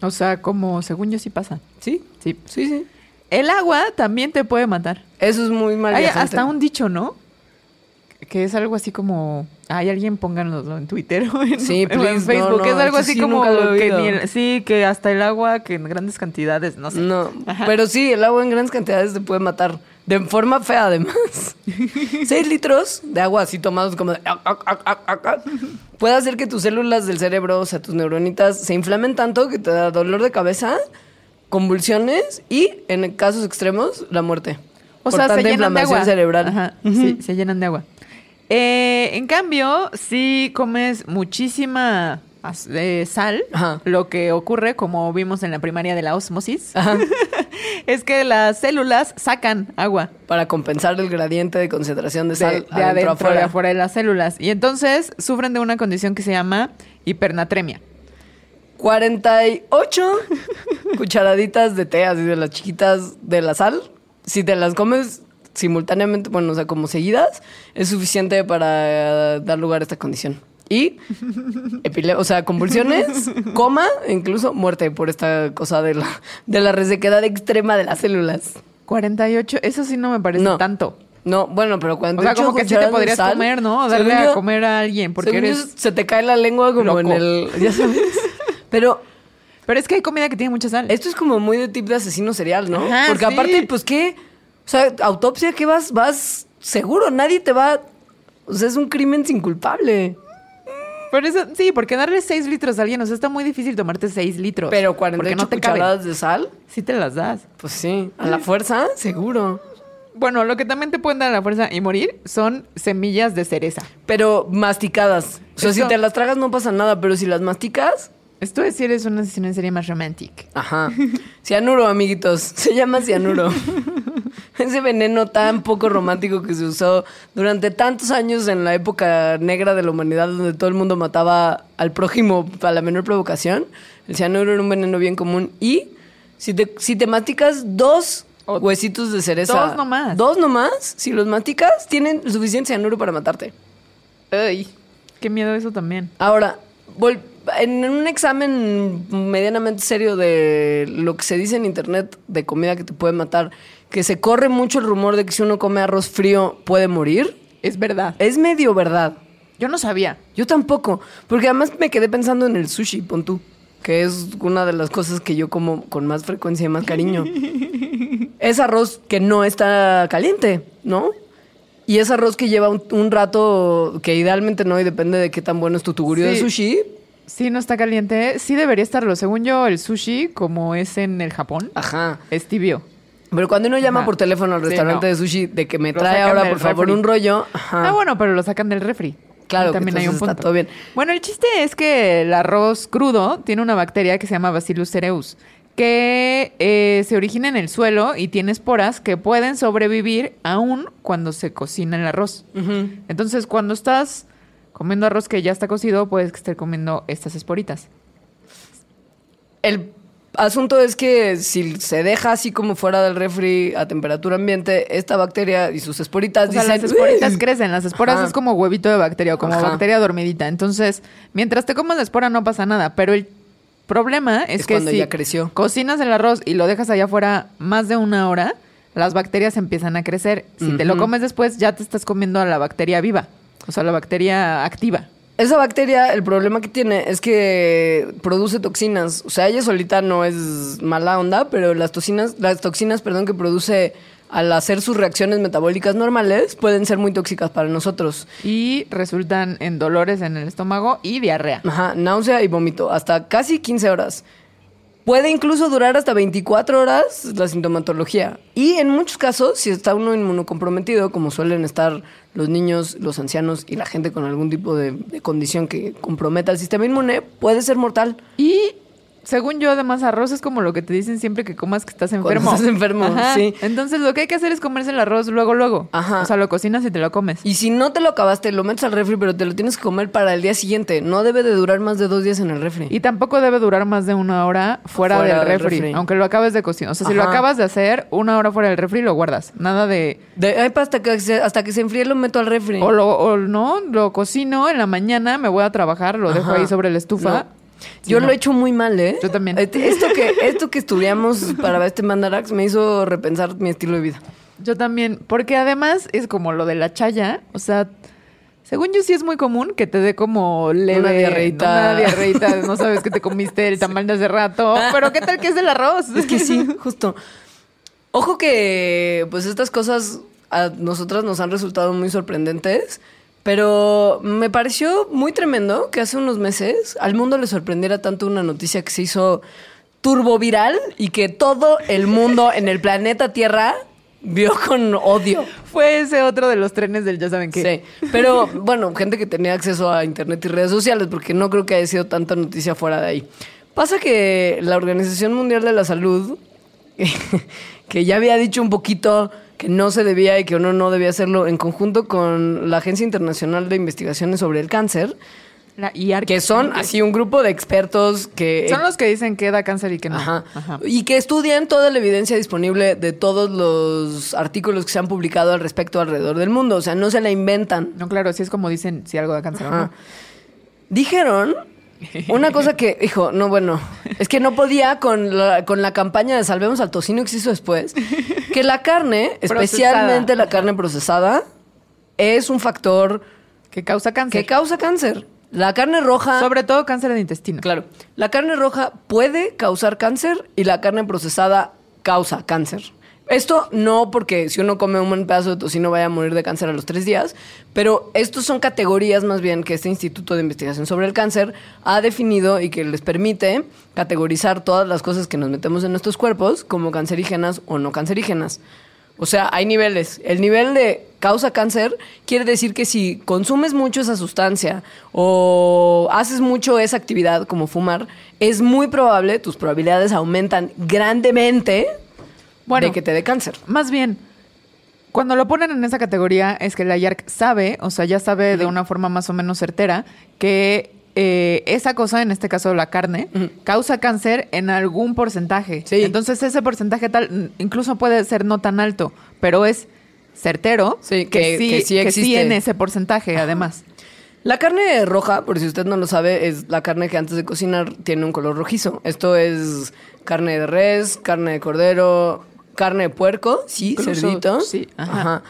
[SPEAKER 3] O sea, como según yo sí pasa.
[SPEAKER 2] ¿Sí?
[SPEAKER 3] Sí.
[SPEAKER 2] Sí, sí.
[SPEAKER 3] El agua también te puede matar.
[SPEAKER 2] Eso es muy mal
[SPEAKER 3] Hay hasta un dicho, ¿no? Que es algo así como... Hay alguien pónganoslo en Twitter o en,
[SPEAKER 2] Sí,
[SPEAKER 3] o en
[SPEAKER 2] please,
[SPEAKER 3] Facebook.
[SPEAKER 2] no,
[SPEAKER 3] es algo así
[SPEAKER 2] sí
[SPEAKER 3] como que
[SPEAKER 2] oído.
[SPEAKER 3] ni el- sí, que hasta el agua que en grandes cantidades, no sé.
[SPEAKER 2] No,
[SPEAKER 3] Ajá.
[SPEAKER 2] pero sí, el agua en grandes cantidades te puede matar. De forma fea, además. Seis litros de agua así tomados como de... puede hacer que tus células del cerebro, o sea, tus neuronitas, se inflamen tanto que te da dolor de cabeza, convulsiones y, en casos extremos, la muerte.
[SPEAKER 3] O
[SPEAKER 2] Por
[SPEAKER 3] sea, se llenan de agua.
[SPEAKER 2] cerebral.
[SPEAKER 3] Ajá, sí, se llenan de agua. Eh, en cambio, si comes muchísima eh, sal,
[SPEAKER 2] Ajá.
[SPEAKER 3] lo que ocurre, como vimos en la primaria de la osmosis, es que las células sacan agua
[SPEAKER 2] Para compensar el gradiente de concentración de
[SPEAKER 3] de,
[SPEAKER 2] sal
[SPEAKER 3] de adentro, de afuera de las células. Y entonces sufren de una condición que se llama hipernatremia.
[SPEAKER 2] 48 cucharaditas de té, así de las chiquitas de la sal. Si te las comes simultáneamente, bueno, o sea, como seguidas, es suficiente para dar lugar a esta condición. Y, o sea, convulsiones, coma, incluso muerte por esta cosa de la, de la resequedad extrema de las células.
[SPEAKER 3] 48, eso sí no me parece
[SPEAKER 2] No.
[SPEAKER 3] tanto.
[SPEAKER 2] No, bueno, pero cuando
[SPEAKER 3] O sea, como que sí te podrías comer, ¿no? Darle a comer a alguien, porque eres...
[SPEAKER 2] se te cae la lengua como
[SPEAKER 3] loco.
[SPEAKER 2] en el... Ya sabes. Pero
[SPEAKER 3] Pero es que hay comida que tiene mucha sal.
[SPEAKER 2] Esto es como muy de tip de asesino serial, ¿no?
[SPEAKER 3] Ajá,
[SPEAKER 2] Porque
[SPEAKER 3] sí.
[SPEAKER 2] aparte, pues, ¿qué? O sea, autopsia, ¿qué vas? Vas seguro, nadie te va... O sea, es un crimen sin culpable.
[SPEAKER 3] Por eso, sí, porque darle 6 litros a alguien, o sea, está muy difícil tomarte 6 litros.
[SPEAKER 2] Pero
[SPEAKER 3] porque
[SPEAKER 2] 48
[SPEAKER 3] no te caben.
[SPEAKER 2] cucharadas de sal,
[SPEAKER 3] Sí te las das.
[SPEAKER 2] pues sí. A la fuerza, seguro.
[SPEAKER 3] Bueno, lo que también te pueden dar a la fuerza y morir son semillas de cereza.
[SPEAKER 2] Pero masticadas. O sea, si te las tragas no pasa nada, pero si las masticas...
[SPEAKER 3] Esto es si eres una asesino en serie más romantic.
[SPEAKER 2] Ajá. Cianuro, amiguitos. Se llama cianuro. Ese veneno tan poco romántico que se usó durante tantos años en la época negra de la humanidad, donde todo el mundo mataba al prójimo a la menor provocación. El cianuro era un veneno bien común. Y si te, si te masticas dos
[SPEAKER 3] O-
[SPEAKER 2] huesitos de cereza.
[SPEAKER 3] Dos nomás.
[SPEAKER 2] Dos nomás. Si los masticas, tienen suficiente cianuro para matarte.
[SPEAKER 3] Ay, qué miedo eso también.
[SPEAKER 2] Ahora, vol- en un examen medianamente serio de lo que se dice en internet de comida que te puede matar, que se corre mucho el rumor de que si uno come arroz frío puede morir,
[SPEAKER 3] Es verdad.
[SPEAKER 2] es medio verdad.
[SPEAKER 3] Yo no sabía.
[SPEAKER 2] Yo tampoco, porque además me quedé pensando en el sushi, pon tú, que es una de las cosas que yo como con más frecuencia y más cariño. es arroz que no está caliente, ¿no? Y es arroz que lleva un, un rato, que idealmente no, y depende de qué tan bueno es tu tugurio de sushi,
[SPEAKER 3] Sí, no está caliente. Sí debería estarlo. Según yo, el sushi, como es en el Japón,
[SPEAKER 2] Ajá.
[SPEAKER 3] es tibio.
[SPEAKER 2] Pero cuando uno llama
[SPEAKER 3] Ajá.
[SPEAKER 2] por teléfono al
[SPEAKER 3] Sí,
[SPEAKER 2] restaurante
[SPEAKER 3] no.
[SPEAKER 2] de sushi de que me
[SPEAKER 3] Lo
[SPEAKER 2] trae ahora, por favor,
[SPEAKER 3] refri.
[SPEAKER 2] un rollo. Ajá.
[SPEAKER 3] Ah, bueno, pero lo sacan del refri.
[SPEAKER 2] Claro,
[SPEAKER 3] Y también hay un punto.
[SPEAKER 2] está todo bien.
[SPEAKER 3] Bueno, el chiste es que el arroz crudo tiene una bacteria que se llama Bacillus cereus, que eh, se origina en el suelo y tiene esporas que pueden sobrevivir aún cuando se cocina el arroz. Entonces, cuando estás comiendo arroz que ya está cocido, puedes estés comiendo estas esporitas.
[SPEAKER 2] El asunto es que si se deja así como fuera del refri a temperatura ambiente, esta bacteria y sus esporitas
[SPEAKER 3] O sea,
[SPEAKER 2] dicen...
[SPEAKER 3] las esporitas
[SPEAKER 2] "Uy".
[SPEAKER 3] crecen. Las esporas
[SPEAKER 2] Ajá.
[SPEAKER 3] es como huevito de bacteria o como
[SPEAKER 2] Ajá.
[SPEAKER 3] bacteria dormidita. Entonces, mientras te comas la espora no pasa nada. Pero el problema es,
[SPEAKER 2] Es
[SPEAKER 3] que
[SPEAKER 2] cuando
[SPEAKER 3] si
[SPEAKER 2] ya creció.
[SPEAKER 3] cocinas el arroz y lo dejas allá afuera más de una hora, las bacterias empiezan a crecer. Si te lo comes después, ya te estás comiendo a la bacteria viva, o sea, la bacteria activa.
[SPEAKER 2] Esa bacteria, el problema que tiene es que produce toxinas. O sea, ella solita no es mala onda, pero las toxinas, las toxinas, perdón, que produce al hacer sus reacciones metabólicas normales pueden ser muy tóxicas para nosotros.
[SPEAKER 3] Y resultan en dolores en el estómago y diarrea.
[SPEAKER 2] Ajá, náusea y vómito, hasta casi 15 horas. Puede incluso durar hasta 24 horas la sintomatología. Y en muchos casos, si está uno inmunocomprometido, como suelen estar los niños, los ancianos y la gente con algún tipo de, condición que comprometa el sistema inmune, puede ser mortal.
[SPEAKER 3] Y según yo, además, arroz es como lo que te dicen siempre que comas que estás
[SPEAKER 2] Cuando
[SPEAKER 3] enfermo.
[SPEAKER 2] estás enfermo,
[SPEAKER 3] Ajá.
[SPEAKER 2] sí.
[SPEAKER 3] Entonces, lo que hay que hacer es comerse el arroz luego, luego.
[SPEAKER 2] Ajá.
[SPEAKER 3] O sea, lo cocinas y te lo comes.
[SPEAKER 2] Y si no te lo acabaste, lo metes al refri, pero te lo tienes que comer para el día siguiente. No debe de durar más de dos días en el refri.
[SPEAKER 3] Y tampoco debe durar más de una hora fuera,
[SPEAKER 2] Fuera
[SPEAKER 3] del refri,
[SPEAKER 2] refri.
[SPEAKER 3] aunque lo acabes de cocinar. O sea, si lo acabas de hacer, una hora fuera del refri lo guardas. Nada de...
[SPEAKER 2] De, ay, hasta, que se, hasta que se enfríe lo meto al refri.
[SPEAKER 3] O, lo, o no, lo cocino en la mañana, me voy a trabajar, lo dejo ahí sobre la estufa.
[SPEAKER 2] No. Yo lo he hecho muy mal, ¿eh?
[SPEAKER 3] Yo también.
[SPEAKER 2] Eh, Esto que, esto que estudiamos para este Mandarax me hizo repensar mi estilo de vida.
[SPEAKER 3] Yo también, porque además es como lo de la chaya, o sea, según yo sí es muy común que te dé como leve
[SPEAKER 2] Una diarreíta.
[SPEAKER 3] una diarreíta, no sabes que te comiste el tamal de hace rato, pero qué tal que es del arroz?
[SPEAKER 2] Es que sí, justo. Ojo que, pues estas cosas a nosotras nos han resultado muy sorprendentes, pero me pareció muy tremendo que hace unos meses al mundo le sorprendiera tanto una noticia que se hizo turboviral y que todo el mundo en el planeta Tierra vio con odio.
[SPEAKER 3] Fue ese otro de los trenes del ya saben qué.
[SPEAKER 2] Sí, pero bueno, gente que tenía acceso a internet y redes sociales, porque no creo que haya sido tanta noticia fuera de ahí. Pasa que la Organización Mundial de la Salud, que ya había dicho un poquito que no se debía y que uno no debía hacerlo en conjunto con la Agencia Internacional de Investigaciones sobre el Cáncer,
[SPEAKER 3] La IARC.
[SPEAKER 2] que son así un grupo de expertos que...
[SPEAKER 3] Son los que dicen que da cáncer y que no.
[SPEAKER 2] Ajá.
[SPEAKER 3] Ajá.
[SPEAKER 2] Y que estudian toda la evidencia disponible de todos los artículos que se han publicado al respecto alrededor del mundo. O sea, no se la inventan.
[SPEAKER 3] No, claro, sí es como dicen si algo da cáncer o no.
[SPEAKER 2] Dijeron una cosa que, hijo, no, bueno, es que no podía con la, con la campaña de Salvemos al Tocino que se hizo después, que la carne, especialmente la carne procesada, es un factor
[SPEAKER 3] Que causa cáncer.
[SPEAKER 2] que causa cáncer. La carne roja...
[SPEAKER 3] Sobre todo cáncer de intestino.
[SPEAKER 2] Claro, la carne roja puede causar cáncer y la carne procesada causa cáncer. Esto no porque si uno come un buen pedazo de tocino vaya a morir de cáncer a los tres días, pero estos son categorías más bien que este Instituto de Investigación sobre el Cáncer ha definido y que les permite categorizar todas las cosas que nos metemos en nuestros cuerpos como cancerígenas o no cancerígenas. O sea, hay niveles. El nivel de causa cáncer quiere decir que si consumes mucho esa sustancia o haces mucho esa actividad como fumar, es muy probable, tus probabilidades aumentan grandemente
[SPEAKER 3] Bueno.
[SPEAKER 2] de que te dé cáncer.
[SPEAKER 3] Más bien, cuando lo ponen en esa categoría es que la IARC sabe, o sea, ya sabe de una forma más o menos certera, que eh, esa cosa, en este caso la carne, causa cáncer en algún porcentaje.
[SPEAKER 2] Sí.
[SPEAKER 3] Entonces ese porcentaje tal, incluso puede ser no tan alto, pero es certero
[SPEAKER 2] Sí, que- que sí existe.
[SPEAKER 3] en ese porcentaje, además.
[SPEAKER 2] La carne roja, por si usted no lo sabe, es la carne que antes de cocinar tiene un color rojizo. Esto es carne de res, carne de cordero, carne de puerco, sí, cerdito.
[SPEAKER 3] sí, ajá.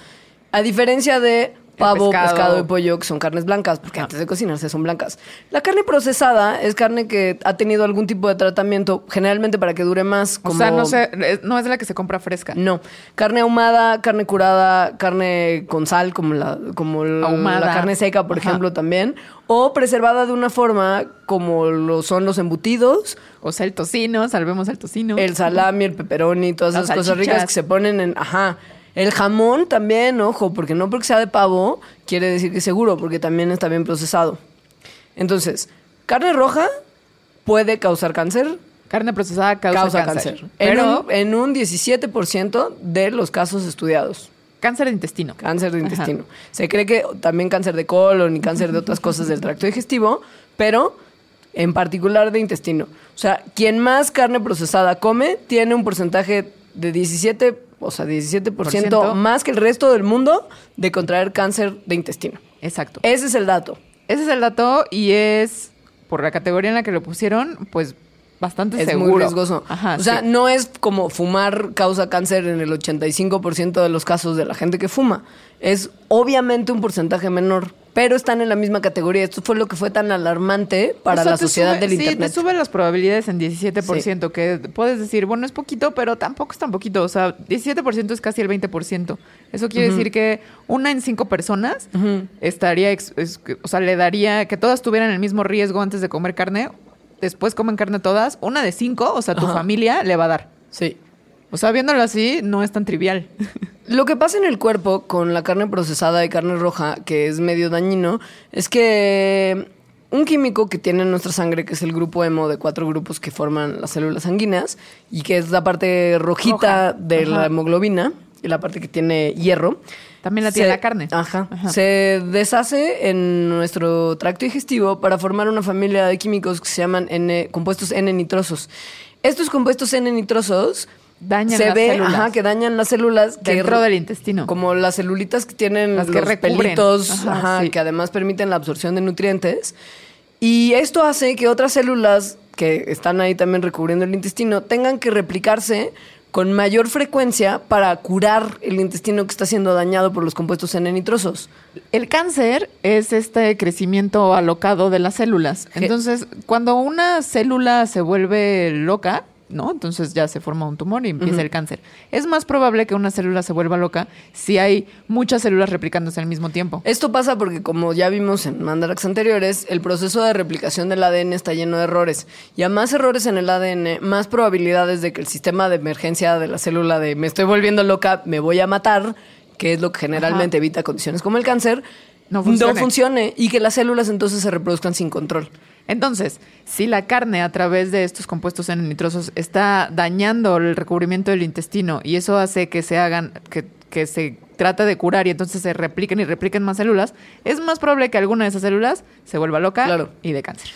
[SPEAKER 2] A diferencia de pavo,
[SPEAKER 3] pescado.
[SPEAKER 2] pescado. y pollo, que son carnes blancas, porque antes de cocinarse son blancas. La carne procesada es carne que ha tenido algún tipo de tratamiento, generalmente para que dure más.
[SPEAKER 3] O
[SPEAKER 2] Como...
[SPEAKER 3] sea, no, es- no es la que se compra fresca.
[SPEAKER 2] No, carne ahumada, carne curada, carne con sal, como la, como la-
[SPEAKER 3] Ahumada.
[SPEAKER 2] la carne seca, por
[SPEAKER 3] Ajá.
[SPEAKER 2] ejemplo, también. O preservada de una forma como lo son los embutidos,
[SPEAKER 3] O sea, el tocino, salvemos el tocino.
[SPEAKER 2] el salami, el pepperoni, todas
[SPEAKER 3] Las
[SPEAKER 2] esas cosas ricas que se ponen en... Ajá. El jamón también, ojo, porque no porque sea de pavo quiere decir que es seguro, porque también está bien procesado. Entonces, carne roja puede causar cáncer,
[SPEAKER 3] Carne procesada causa,
[SPEAKER 2] causa,
[SPEAKER 3] cáncer.
[SPEAKER 2] cáncer.
[SPEAKER 3] Pero
[SPEAKER 2] en, un, en un 17% de los casos estudiados.
[SPEAKER 3] cáncer de intestino.
[SPEAKER 2] Cáncer de
[SPEAKER 3] Ajá.
[SPEAKER 2] intestino. Se cree que también cáncer de colon y cáncer de otras cosas del tracto digestivo, pero en particular de intestino. O sea, quien más carne procesada come tiene un porcentaje de 17, o sea, 17%
[SPEAKER 3] Por ciento.
[SPEAKER 2] más que el resto del mundo de contraer cáncer de intestino.
[SPEAKER 3] Exacto.
[SPEAKER 2] Ese es el dato.
[SPEAKER 3] Ese es el dato y es, por la categoría en la que lo pusieron, pues bastante
[SPEAKER 2] es
[SPEAKER 3] seguro.
[SPEAKER 2] muy riesgoso.
[SPEAKER 3] Ajá,
[SPEAKER 2] o sea,
[SPEAKER 3] sí.
[SPEAKER 2] no es como fumar causa cáncer en el 85% de los casos de la gente que fuma. Es obviamente un porcentaje menor, pero están en la misma categoría. Esto fue lo que fue tan alarmante para la sociedad
[SPEAKER 3] sube-
[SPEAKER 2] del
[SPEAKER 3] sí,
[SPEAKER 2] Internet.
[SPEAKER 3] te sube las probabilidades en 17%, que puedes decir, bueno, es poquito, pero tampoco es tan poquito. O sea, 17% es casi el 20%. Eso quiere decir que una en cinco personas estaría, ex- o sea, le daría que todas tuvieran el mismo riesgo antes de comer carne. Después comen carne todas. Una de cinco, o sea, tu
[SPEAKER 2] Ajá.
[SPEAKER 3] familia le va a dar.
[SPEAKER 2] Sí.
[SPEAKER 3] O sea, viéndolo así, no es tan trivial.
[SPEAKER 2] Lo que pasa en el cuerpo con la carne procesada y carne roja, que es medio dañino, es que un químico que tiene en nuestra sangre, que es el grupo hemo de cuatro grupos que forman las células sanguíneas, y que es la parte rojita
[SPEAKER 3] Roja.
[SPEAKER 2] de la hemoglobina, y la parte que tiene hierro.
[SPEAKER 3] También la tiene la carne.
[SPEAKER 2] Ajá,
[SPEAKER 3] Ajá.
[SPEAKER 2] Se deshace en nuestro tracto digestivo para formar una familia de químicos que se llaman N, compuestos N-nitrosos. Estos compuestos N-nitrosos
[SPEAKER 3] Dañan
[SPEAKER 2] se
[SPEAKER 3] las
[SPEAKER 2] ve
[SPEAKER 3] células.
[SPEAKER 2] ajá, que dañan las células que
[SPEAKER 3] Dentro del intestino.
[SPEAKER 2] como las celulitas que tienen
[SPEAKER 3] Las que
[SPEAKER 2] los
[SPEAKER 3] recubren.
[SPEAKER 2] pelitos,
[SPEAKER 3] Ajá,
[SPEAKER 2] ajá,
[SPEAKER 3] sí.
[SPEAKER 2] que además permiten la absorción de nutrientes. Y esto hace que otras células que están ahí también recubriendo el intestino tengan que replicarse con mayor frecuencia para curar el intestino que está siendo dañado por los compuestos N-nitrosos.
[SPEAKER 3] El cáncer es este crecimiento alocado de las células. Entonces, cuando una célula se vuelve loca, ¿no? Entonces ya se forma un tumor y empieza el cáncer. Es más probable que una célula se vuelva loca si hay muchas células replicándose al mismo tiempo.
[SPEAKER 2] Esto pasa porque, como ya vimos en mandarax anteriores, el proceso de replicación del ADN está lleno de errores. Y a más errores en el ADN, más probabilidades de que el sistema de emergencia de la célula de me estoy volviendo loca, me voy a matar, que es lo que generalmente evita condiciones como el cáncer,
[SPEAKER 3] No funcione.
[SPEAKER 2] funcione y que las células entonces se reproduzcan sin control.
[SPEAKER 3] Entonces, si la carne a través de estos compuestos N-nitrosos está dañando el recubrimiento del intestino y eso hace que se hagan, que, que se trata de curar y entonces se repliquen y repliquen más células, es más probable que alguna de esas células se vuelva loca
[SPEAKER 2] Claro.
[SPEAKER 3] y de cáncer.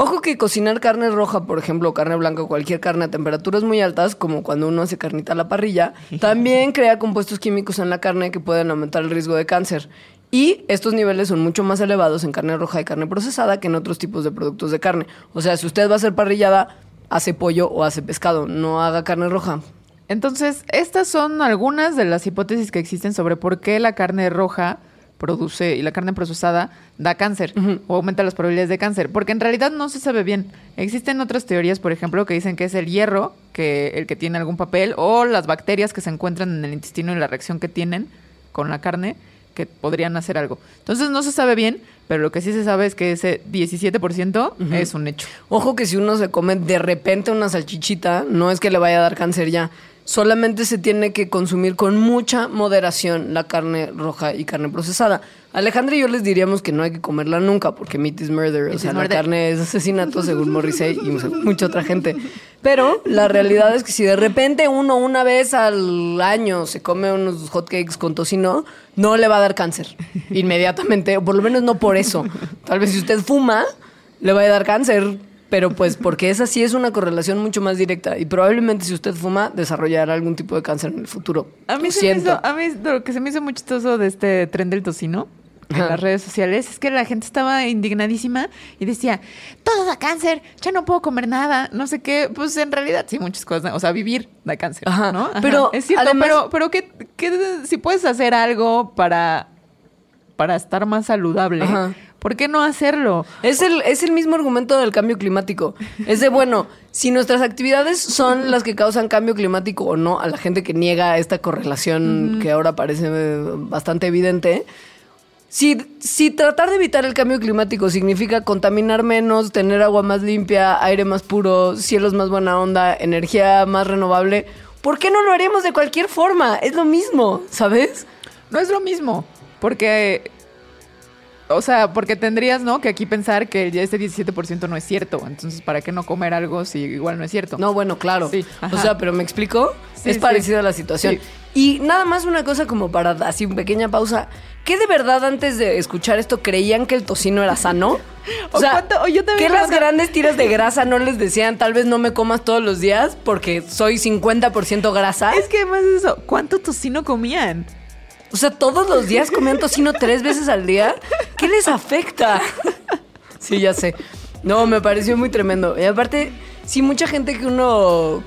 [SPEAKER 2] Ojo que cocinar carne roja, por ejemplo, carne blanca o cualquier carne a temperaturas muy altas, como cuando uno hace carnita a la parrilla, también crea compuestos químicos en la carne que pueden aumentar el riesgo de cáncer. Y estos niveles son mucho más elevados en carne roja y carne procesada que en otros tipos de productos de carne. O sea, si usted va a hacer parrillada, hace pollo o hace pescado, no haga carne roja.
[SPEAKER 3] Entonces, estas son algunas de las hipótesis que existen sobre por qué la carne roja produce y la carne procesada da cáncer o aumenta las probabilidades de cáncer, porque en realidad no se sabe bien. Existen otras teorías, por ejemplo, que dicen que es el hierro que el que tiene algún papel o las bacterias que se encuentran en el intestino y la reacción que tienen con la carne que podrían hacer algo. Entonces no se sabe bien, pero lo que sí se sabe es que ese 17% es un hecho.
[SPEAKER 2] Ojo que si uno se come de repente una salchichita, no es que le vaya a dar cáncer ya. Solamente se tiene que consumir con mucha moderación la carne roja y carne procesada. Alejandra y yo les diríamos que no hay que comerla nunca porque meat is murder.
[SPEAKER 3] Meat
[SPEAKER 2] o sea, la
[SPEAKER 3] murder.
[SPEAKER 2] carne es asesinato según Morrissey y mucha otra gente. Pero la realidad es que si de repente uno una vez al año se come unos hotcakes con tocino, no le va a dar cáncer inmediatamente, o por lo menos no por eso. Tal vez si usted fuma, le va a dar cáncer, pero pues porque esa sí es una correlación mucho más directa y probablemente si usted fuma desarrollará algún tipo de cáncer en el futuro.
[SPEAKER 3] A mí,
[SPEAKER 2] Lo
[SPEAKER 3] se me hizo, a mí lo que se me hizo muy chistoso de este tren del tocino en
[SPEAKER 2] Ajá.
[SPEAKER 3] las redes sociales es que la gente estaba indignadísima y decía, todo da cáncer, ya no puedo comer nada, no sé qué. Pues en realidad sí, muchas cosas, o sea, vivir da cáncer,
[SPEAKER 2] Ajá.
[SPEAKER 3] ¿no?
[SPEAKER 2] Pero,
[SPEAKER 3] es cierto,
[SPEAKER 2] además-
[SPEAKER 3] pero, pero ¿qué, qué- si puedes hacer algo para, para estar más saludable,
[SPEAKER 2] Ajá.
[SPEAKER 3] ¿Por qué no hacerlo?
[SPEAKER 2] Es el, es el mismo argumento del cambio climático. Es de, bueno, si nuestras actividades son las que causan cambio climático o no, a la gente que niega esta correlación que ahora parece eh, bastante evidente, si, si tratar de evitar el cambio climático significa contaminar menos, tener agua más limpia, aire más puro, cielos más buena onda, energía más renovable, ¿por qué no lo haríamos de cualquier forma? Es lo mismo, ¿sabes?
[SPEAKER 3] No es lo mismo, porque, o sea, porque tendrías, ¿no? Que aquí pensar que ya este 17% no es cierto. Entonces, ¿para qué no comer algo si igual no es cierto?
[SPEAKER 2] No, bueno, claro.
[SPEAKER 3] Sí,
[SPEAKER 2] o sea, pero me explico.
[SPEAKER 3] Sí,
[SPEAKER 2] es parecida la situación. Y nada más una cosa como para así una pequeña pausa. ¿Qué de verdad antes de escuchar esto creían que el tocino era sano?
[SPEAKER 3] O cuánto- o yo también
[SPEAKER 2] ¿Qué las grandes tiras de grasa no les decían tal vez no me comas todos los días porque soy 50% grasa?
[SPEAKER 3] Es que además de eso, ¿cuánto tocino comían?
[SPEAKER 2] O sea, todos los días comían tocino tres veces al día. ¿Qué les afecta? Sí, ya sé. No, me pareció muy tremendo. Y aparte, sí, mucha gente que uno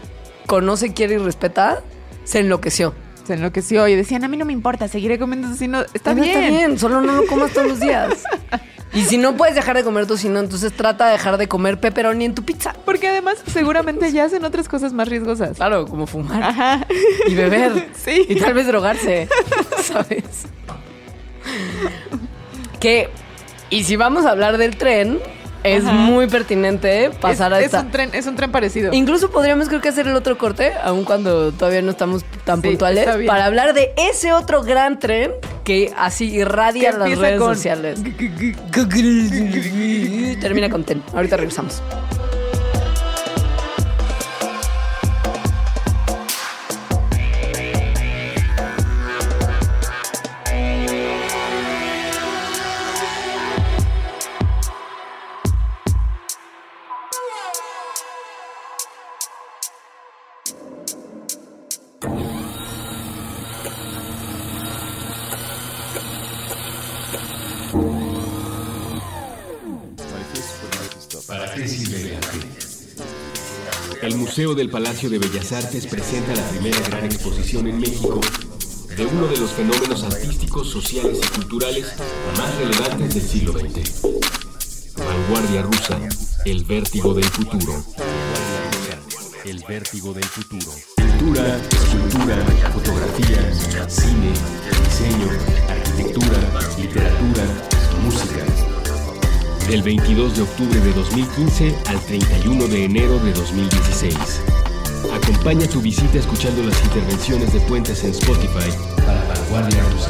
[SPEAKER 2] conoce, quiere y respeta, se enloqueció.
[SPEAKER 3] Se enloqueció y decían, a mí no me importa, seguiré comiendo tocino. Está
[SPEAKER 2] No,
[SPEAKER 3] bien.
[SPEAKER 2] Está bien, solo no lo comas todos los días. Y si no puedes dejar de comer tocino, entonces trata de dejar de comer pepperoni en tu pizza.
[SPEAKER 3] Porque además seguramente ya hacen otras cosas más riesgosas.
[SPEAKER 2] Claro, como fumar
[SPEAKER 3] Ajá.
[SPEAKER 2] y beber.
[SPEAKER 3] Sí.
[SPEAKER 2] Y tal vez drogarse, ¿sabes? Que, y si vamos a hablar del tren, es
[SPEAKER 3] Ajá.
[SPEAKER 2] muy pertinente pasar
[SPEAKER 3] es,
[SPEAKER 2] a
[SPEAKER 3] es
[SPEAKER 2] esta...
[SPEAKER 3] un tren, es un tren parecido.
[SPEAKER 2] Incluso podríamos creo que hacer el otro corte, aun cuando todavía no estamos tan
[SPEAKER 3] Sí,
[SPEAKER 2] puntuales, para hablar de ese otro gran tren que así irradia
[SPEAKER 3] Que
[SPEAKER 2] las redes
[SPEAKER 3] con-
[SPEAKER 2] sociales. Termina con ten. Ahorita regresamos.
[SPEAKER 1] Museo del Palacio de Bellas Artes presenta la primera gran exposición en México de uno de los fenómenos artísticos, sociales y culturales más relevantes del siglo XX. Vanguardia rusa, el vértigo del futuro. El vértigo del futuro. Pintura, escultura, fotografía, cine, diseño, Del 22 de octubre de 2015 al 31 de enero de 2016. Acompaña tu visita escuchando las intervenciones de Puentes en Spotify para Vanguardia Rusa.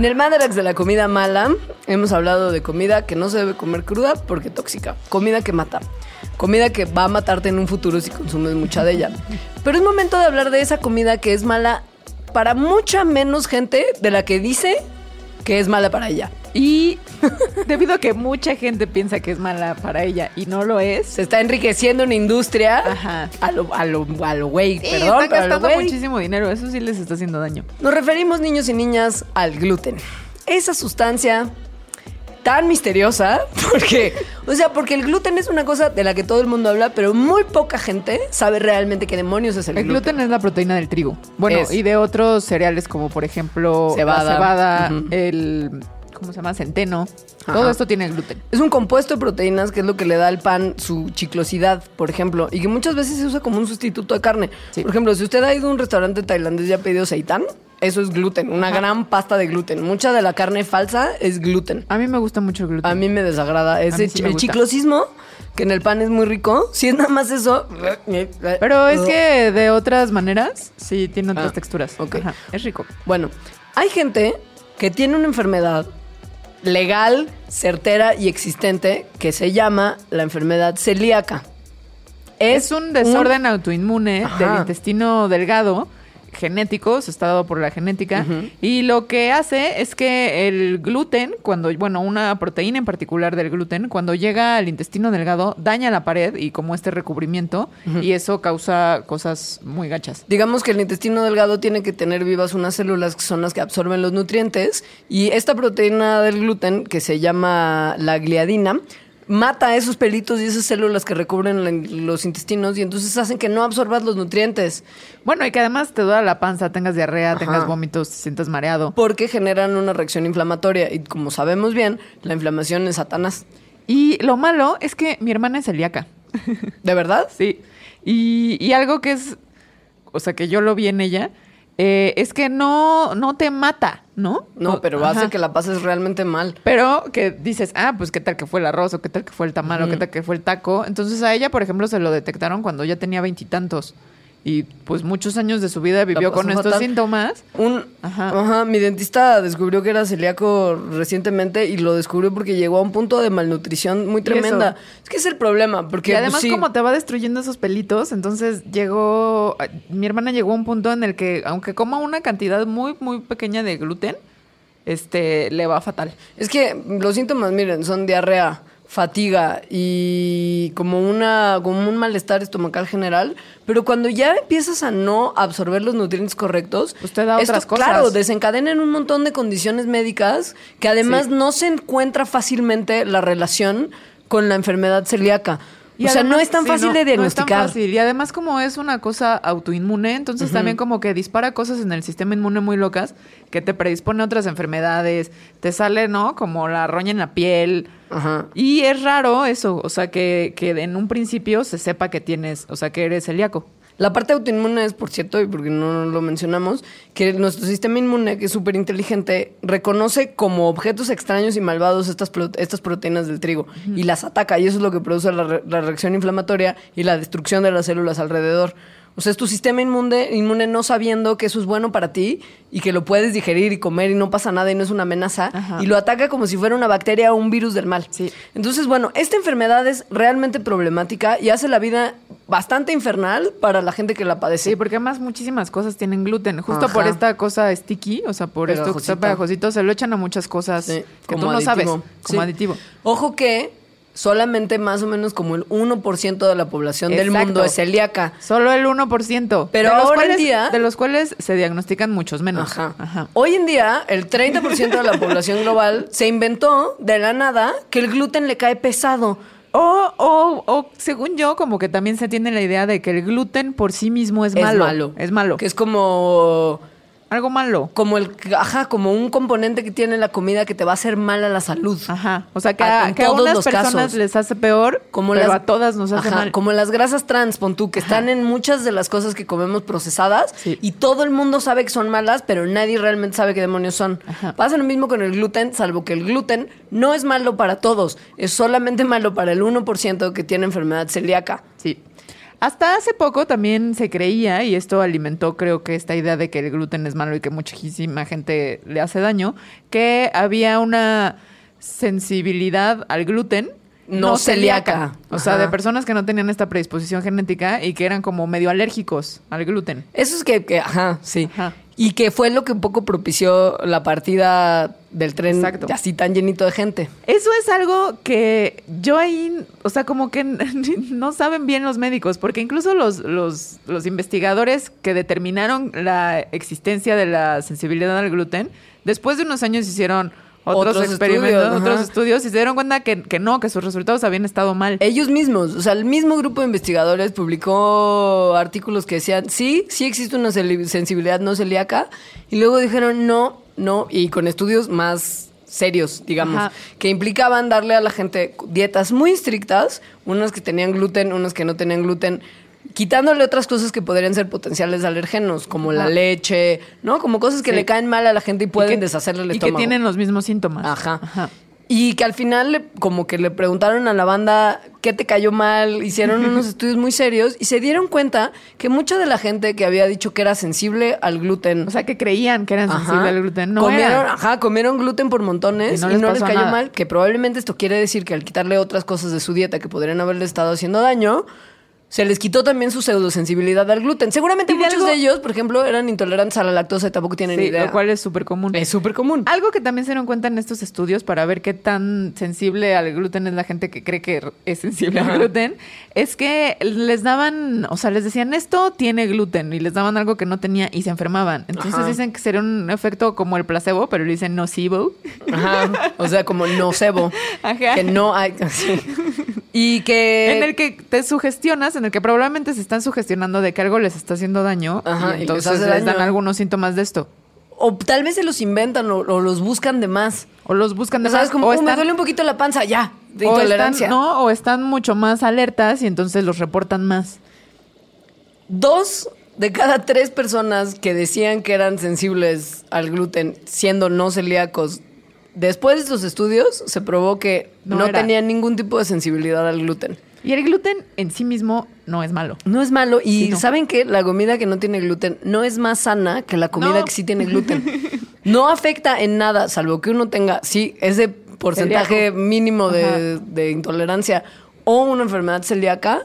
[SPEAKER 2] En el Mandarax de la comida mala, hemos hablado de comida que no se debe comer cruda porque tóxica. Comida que mata. Comida que va a matarte en un futuro si consumes mucha de ella. Pero es momento de hablar de esa comida que es mala para mucha menos gente de la que dice que es mala para ella.
[SPEAKER 3] Y debido a que mucha gente piensa que es mala para ella y no lo es,
[SPEAKER 2] Se está enriqueciendo una industria
[SPEAKER 3] Ajá.
[SPEAKER 2] a lo a lo a lo güey,
[SPEAKER 3] sí,
[SPEAKER 2] perdón, a lo
[SPEAKER 3] gastando muchísimo dinero. Eso sí les está haciendo daño.
[SPEAKER 2] Nos referimos, niños y niñas, al gluten. Esa sustancia tan misteriosa, porque, o sea, porque el gluten es una cosa de la que todo el mundo habla, pero muy poca gente sabe realmente qué demonios es el,
[SPEAKER 3] El gluten es la proteína del trigo. Bueno,
[SPEAKER 2] Es.
[SPEAKER 3] y de otros cereales como por ejemplo
[SPEAKER 2] Cebada.
[SPEAKER 3] la cebada, el ¿cómo se llama? centeno.
[SPEAKER 2] Ajá.
[SPEAKER 3] Todo esto tiene gluten.
[SPEAKER 2] Es un compuesto de proteínas que es lo que le da al pan su chiclosidad, por ejemplo, y que muchas veces se usa como un sustituto de carne.
[SPEAKER 3] Sí.
[SPEAKER 2] Por ejemplo, si usted ha ido a un restaurante tailandés y ha pedido seitán, eso es gluten, una gran pasta de gluten. Mucha de la carne falsa es gluten.
[SPEAKER 3] A mí me gusta mucho el gluten.
[SPEAKER 2] A mí me desagrada. Ese
[SPEAKER 3] sí
[SPEAKER 2] el chiclosismo, que en el pan es muy rico, si es nada más eso.
[SPEAKER 3] Pero es que de otras maneras sí tiene otras
[SPEAKER 2] Ah,
[SPEAKER 3] texturas.
[SPEAKER 2] ok.
[SPEAKER 3] Ajá, es rico.
[SPEAKER 2] Bueno, hay gente que tiene una enfermedad legal, certera y existente que se llama la enfermedad celíaca.
[SPEAKER 3] Es, un desorden autoinmune
[SPEAKER 2] Ajá.
[SPEAKER 3] del intestino delgado genético, está dado por la genética, y lo que hace es que el gluten, cuando, bueno, una proteína en particular del gluten, cuando llega al intestino delgado, daña la pared y como este recubrimiento, y eso causa cosas muy gachas.
[SPEAKER 2] Digamos que el intestino delgado tiene que tener vivas unas células que son las que absorben los nutrientes y esta proteína del gluten, que se llama la gliadina, mata esos pelitos y esas células que recubren los intestinos y entonces hacen que no absorbas los nutrientes
[SPEAKER 3] Bueno, y que además te duela la panza, tengas diarrea,
[SPEAKER 2] Ajá.
[SPEAKER 3] tengas vómitos, te sientas mareado.
[SPEAKER 2] porque generan una reacción inflamatoria y como sabemos bien, la inflamación es Satanás.
[SPEAKER 3] Y lo malo es que mi hermana es celíaca.
[SPEAKER 2] ¿De verdad?
[SPEAKER 3] Sí. Y, y algo que es, o sea, que yo lo vi en ella, eh, es que no, no te mata, ¿no?
[SPEAKER 2] No, pero
[SPEAKER 3] ajá.
[SPEAKER 2] hace que la pases realmente mal.
[SPEAKER 3] Pero que dices, ah, pues qué tal que fue el arroz, o qué tal que fue el tamal, o qué tal que fue el taco. Entonces a ella, por ejemplo, se lo detectaron cuando ya tenía veintitantos. Y, pues muchos años de su vida vivió con estos
[SPEAKER 2] fatal.
[SPEAKER 3] síntomas.
[SPEAKER 2] Un,
[SPEAKER 3] Ajá.
[SPEAKER 2] ajá. mi dentista descubrió que era celíaco recientemente y lo descubrió porque llegó a un punto de malnutrición muy tremenda. Es que es el problema, porque
[SPEAKER 3] Y además,
[SPEAKER 2] pues, sí,
[SPEAKER 3] como te va destruyendo esos pelitos, entonces llegó. Mi hermana llegó a un punto en el que, aunque coma una cantidad muy, muy pequeña de gluten, este, le va fatal.
[SPEAKER 2] es que los síntomas, miren, son diarrea, fatiga y como una como un malestar estomacal general, pero cuando ya empiezas a no absorber los nutrientes correctos,
[SPEAKER 3] Pues te da
[SPEAKER 2] esto,
[SPEAKER 3] otras cosas.
[SPEAKER 2] Claro, desencadenan un montón de condiciones médicas que además
[SPEAKER 3] Sí.
[SPEAKER 2] no se encuentra fácilmente la relación con la enfermedad celíaca.
[SPEAKER 3] Y
[SPEAKER 2] o sea, no es tan
[SPEAKER 3] sí,
[SPEAKER 2] fácil
[SPEAKER 3] no,
[SPEAKER 2] de
[SPEAKER 3] no es tan
[SPEAKER 2] diagnosticar.
[SPEAKER 3] fácil. Y además, como es una cosa autoinmune, entonces también como que dispara cosas en el sistema inmune muy locas que te predispone a otras enfermedades, te sale, ¿no? Como la roña en la piel.
[SPEAKER 2] Ajá.
[SPEAKER 3] Y es raro eso, o sea, que, que en un principio se sepa que tienes, o sea, que eres celíaco.
[SPEAKER 2] La parte autoinmune es, por cierto, y porque no lo mencionamos, que nuestro sistema inmune, que es súper inteligente, reconoce como objetos extraños y malvados estas, estas proteínas del trigo y las ataca. Y eso es lo que produce la, re- la reacción inflamatoria y la destrucción de las células alrededor. O sea, es tu sistema inmune, inmune no sabiendo que eso es bueno para ti y que lo puedes digerir y comer y no pasa nada y no es una amenaza.
[SPEAKER 3] Ajá.
[SPEAKER 2] Y lo ataca como si fuera una bacteria o un virus del mal.
[SPEAKER 3] Sí.
[SPEAKER 2] Entonces, bueno, esta enfermedad es realmente problemática y hace la vida bastante infernal para la gente que la padece.
[SPEAKER 3] Sí, porque además muchísimas cosas tienen gluten. Justo
[SPEAKER 2] Ajá.
[SPEAKER 3] por esta cosa sticky, o sea, por esto que está pegajosito, se lo echan a muchas cosas
[SPEAKER 2] Sí,
[SPEAKER 3] que tú no sabes, como
[SPEAKER 2] Sí.
[SPEAKER 3] aditivo.
[SPEAKER 2] Ojo que solamente más o menos como el 1% de la población del mundo es celíaca.
[SPEAKER 3] Solo el 1%.
[SPEAKER 2] Pero
[SPEAKER 3] de los
[SPEAKER 2] ahora en
[SPEAKER 3] cuales,
[SPEAKER 2] día-
[SPEAKER 3] De los cuales se diagnostican muchos menos.
[SPEAKER 2] Ajá.
[SPEAKER 3] Ajá.
[SPEAKER 2] Hoy en día, el 30% de la población global se inventó de la nada que el gluten le cae pesado.
[SPEAKER 3] O, o, o, según yo, como que también se tiene la idea de que el gluten por sí mismo es, malo. Es malo.
[SPEAKER 2] Que es como
[SPEAKER 3] Algo malo.
[SPEAKER 2] como el ajá, como un componente que tiene la comida que te va a hacer mal a la salud.
[SPEAKER 3] Ajá. O sea, que
[SPEAKER 2] Ah,
[SPEAKER 3] a,
[SPEAKER 2] en
[SPEAKER 3] que a unas
[SPEAKER 2] los
[SPEAKER 3] personas
[SPEAKER 2] casos.
[SPEAKER 3] les hace peor,
[SPEAKER 2] Como
[SPEAKER 3] pero
[SPEAKER 2] las,
[SPEAKER 3] a todas nos hace
[SPEAKER 2] Ajá,
[SPEAKER 3] mal.
[SPEAKER 2] Como las grasas trans, pon tú, que están en muchas de las cosas que comemos procesadas
[SPEAKER 3] Sí.
[SPEAKER 2] y todo el mundo sabe que son malas, pero nadie realmente sabe qué demonios son.
[SPEAKER 3] Ajá.
[SPEAKER 2] Pasa lo mismo con el gluten, salvo que el gluten no es malo para todos, es solamente malo para el 1% que tiene enfermedad celíaca.
[SPEAKER 3] Sí. Hasta hace poco también se creía, y esto alimentó creo que esta idea de que el gluten es malo y que muchísima gente le hace daño, que había una sensibilidad al gluten.
[SPEAKER 2] No celíaca.
[SPEAKER 3] O sea,
[SPEAKER 2] Ajá.
[SPEAKER 3] de personas que no tenían esta predisposición genética y que eran como medio alérgicos al gluten.
[SPEAKER 2] Eso es que, que- ajá, sí.
[SPEAKER 3] Ajá.
[SPEAKER 2] Y que fue lo que un poco propició la partida del tren
[SPEAKER 3] Exacto.
[SPEAKER 2] así tan llenito de gente.
[SPEAKER 3] Eso es algo que yo ahí, o sea, como que no saben bien los médicos, porque incluso los, los, los investigadores que determinaron la existencia de la sensibilidad al gluten, después de unos años hicieron otros,
[SPEAKER 2] Otros
[SPEAKER 3] experimentos,
[SPEAKER 2] estudios,
[SPEAKER 3] otros
[SPEAKER 2] ajá.
[SPEAKER 3] estudios y se dieron cuenta que, que no, que sus resultados habían estado mal.
[SPEAKER 2] Ellos mismos, o sea, el mismo grupo de investigadores publicó artículos que decían, sí, sí existe una sensibilidad no celíaca, y luego dijeron no, no, y con estudios más serios, digamos,
[SPEAKER 3] Ajá.
[SPEAKER 2] que implicaban darle a la gente dietas muy estrictas, unas que tenían gluten, unas que no tenían gluten, quitándole otras cosas que podrían ser potenciales alergenos, como la
[SPEAKER 3] Ajá.
[SPEAKER 2] leche, ¿no? Como cosas que
[SPEAKER 3] Sí.
[SPEAKER 2] le caen mal a la gente y pueden
[SPEAKER 3] Y que-
[SPEAKER 2] deshacerle el
[SPEAKER 3] y
[SPEAKER 2] estómago.
[SPEAKER 3] que tienen los mismos síntomas.
[SPEAKER 2] Ajá. Y que al final, como que le preguntaron a la banda qué te cayó mal, hicieron unos estudios muy serios y se dieron cuenta que mucha de la gente que había dicho que era sensible al gluten.
[SPEAKER 3] O sea, que creían que eran
[SPEAKER 2] ajá,
[SPEAKER 3] sensibles al gluten. No
[SPEAKER 2] comieron,
[SPEAKER 3] eran.
[SPEAKER 2] ajá, comieron gluten por montones
[SPEAKER 3] Y
[SPEAKER 2] y
[SPEAKER 3] no les
[SPEAKER 2] cayó
[SPEAKER 3] nada.
[SPEAKER 2] mal, que probablemente esto quiere decir que al quitarle otras cosas de su dieta que podrían haberle estado haciendo daño, se les quitó también su pseudosensibilidad al gluten. Seguramente muchos
[SPEAKER 3] algo-
[SPEAKER 2] de ellos, por ejemplo, eran intolerantes a la lactosa y tampoco tienen
[SPEAKER 3] Sí,
[SPEAKER 2] idea.
[SPEAKER 3] lo cual es súper común.
[SPEAKER 2] es súper común.
[SPEAKER 3] Algo que también se dieron cuenta en estos estudios para ver qué tan sensible al gluten es la gente que cree que es sensible
[SPEAKER 2] Ajá.
[SPEAKER 3] al gluten, es que les daban, o sea, les decían esto tiene gluten y les daban algo que no tenía y se enfermaban. Entonces
[SPEAKER 2] Ajá.
[SPEAKER 3] dicen que sería un efecto como el placebo, pero le dicen nocivo.
[SPEAKER 2] Ajá. O sea, como nocebo.
[SPEAKER 3] Ajá.
[SPEAKER 2] Que no hay. sí. Y que.
[SPEAKER 3] en el que te sugestionas, en el que probablemente se están sugestionando de que algo les está haciendo daño
[SPEAKER 2] Ajá, y
[SPEAKER 3] y
[SPEAKER 2] les
[SPEAKER 3] entonces les dan
[SPEAKER 2] daño.
[SPEAKER 3] algunos síntomas de esto.
[SPEAKER 2] O tal vez se los inventan o, o los buscan de más.
[SPEAKER 3] O los buscan de
[SPEAKER 2] ¿Sabes?
[SPEAKER 3] más,
[SPEAKER 2] Como,
[SPEAKER 3] o
[SPEAKER 2] "Uh, me
[SPEAKER 3] están-
[SPEAKER 2] duele un poquito la panza, ya. De
[SPEAKER 3] o
[SPEAKER 2] intolerancia.
[SPEAKER 3] Están, no, o están mucho más alertas y entonces los reportan más.
[SPEAKER 2] Dos de cada tres personas que decían que eran sensibles al gluten, siendo no celíacos, después de estos estudios se probó que
[SPEAKER 3] No
[SPEAKER 2] tenían ningún tipo de sensibilidad al gluten.
[SPEAKER 3] Y el gluten en sí mismo no es malo.
[SPEAKER 2] No es malo. Y
[SPEAKER 3] Sí, no.
[SPEAKER 2] saben que la comida que no tiene gluten no es más sana que la comida
[SPEAKER 3] No.
[SPEAKER 2] que sí tiene gluten. No afecta en nada, salvo que uno tenga, sí, ese porcentaje mínimo de, de intolerancia o una enfermedad celíaca.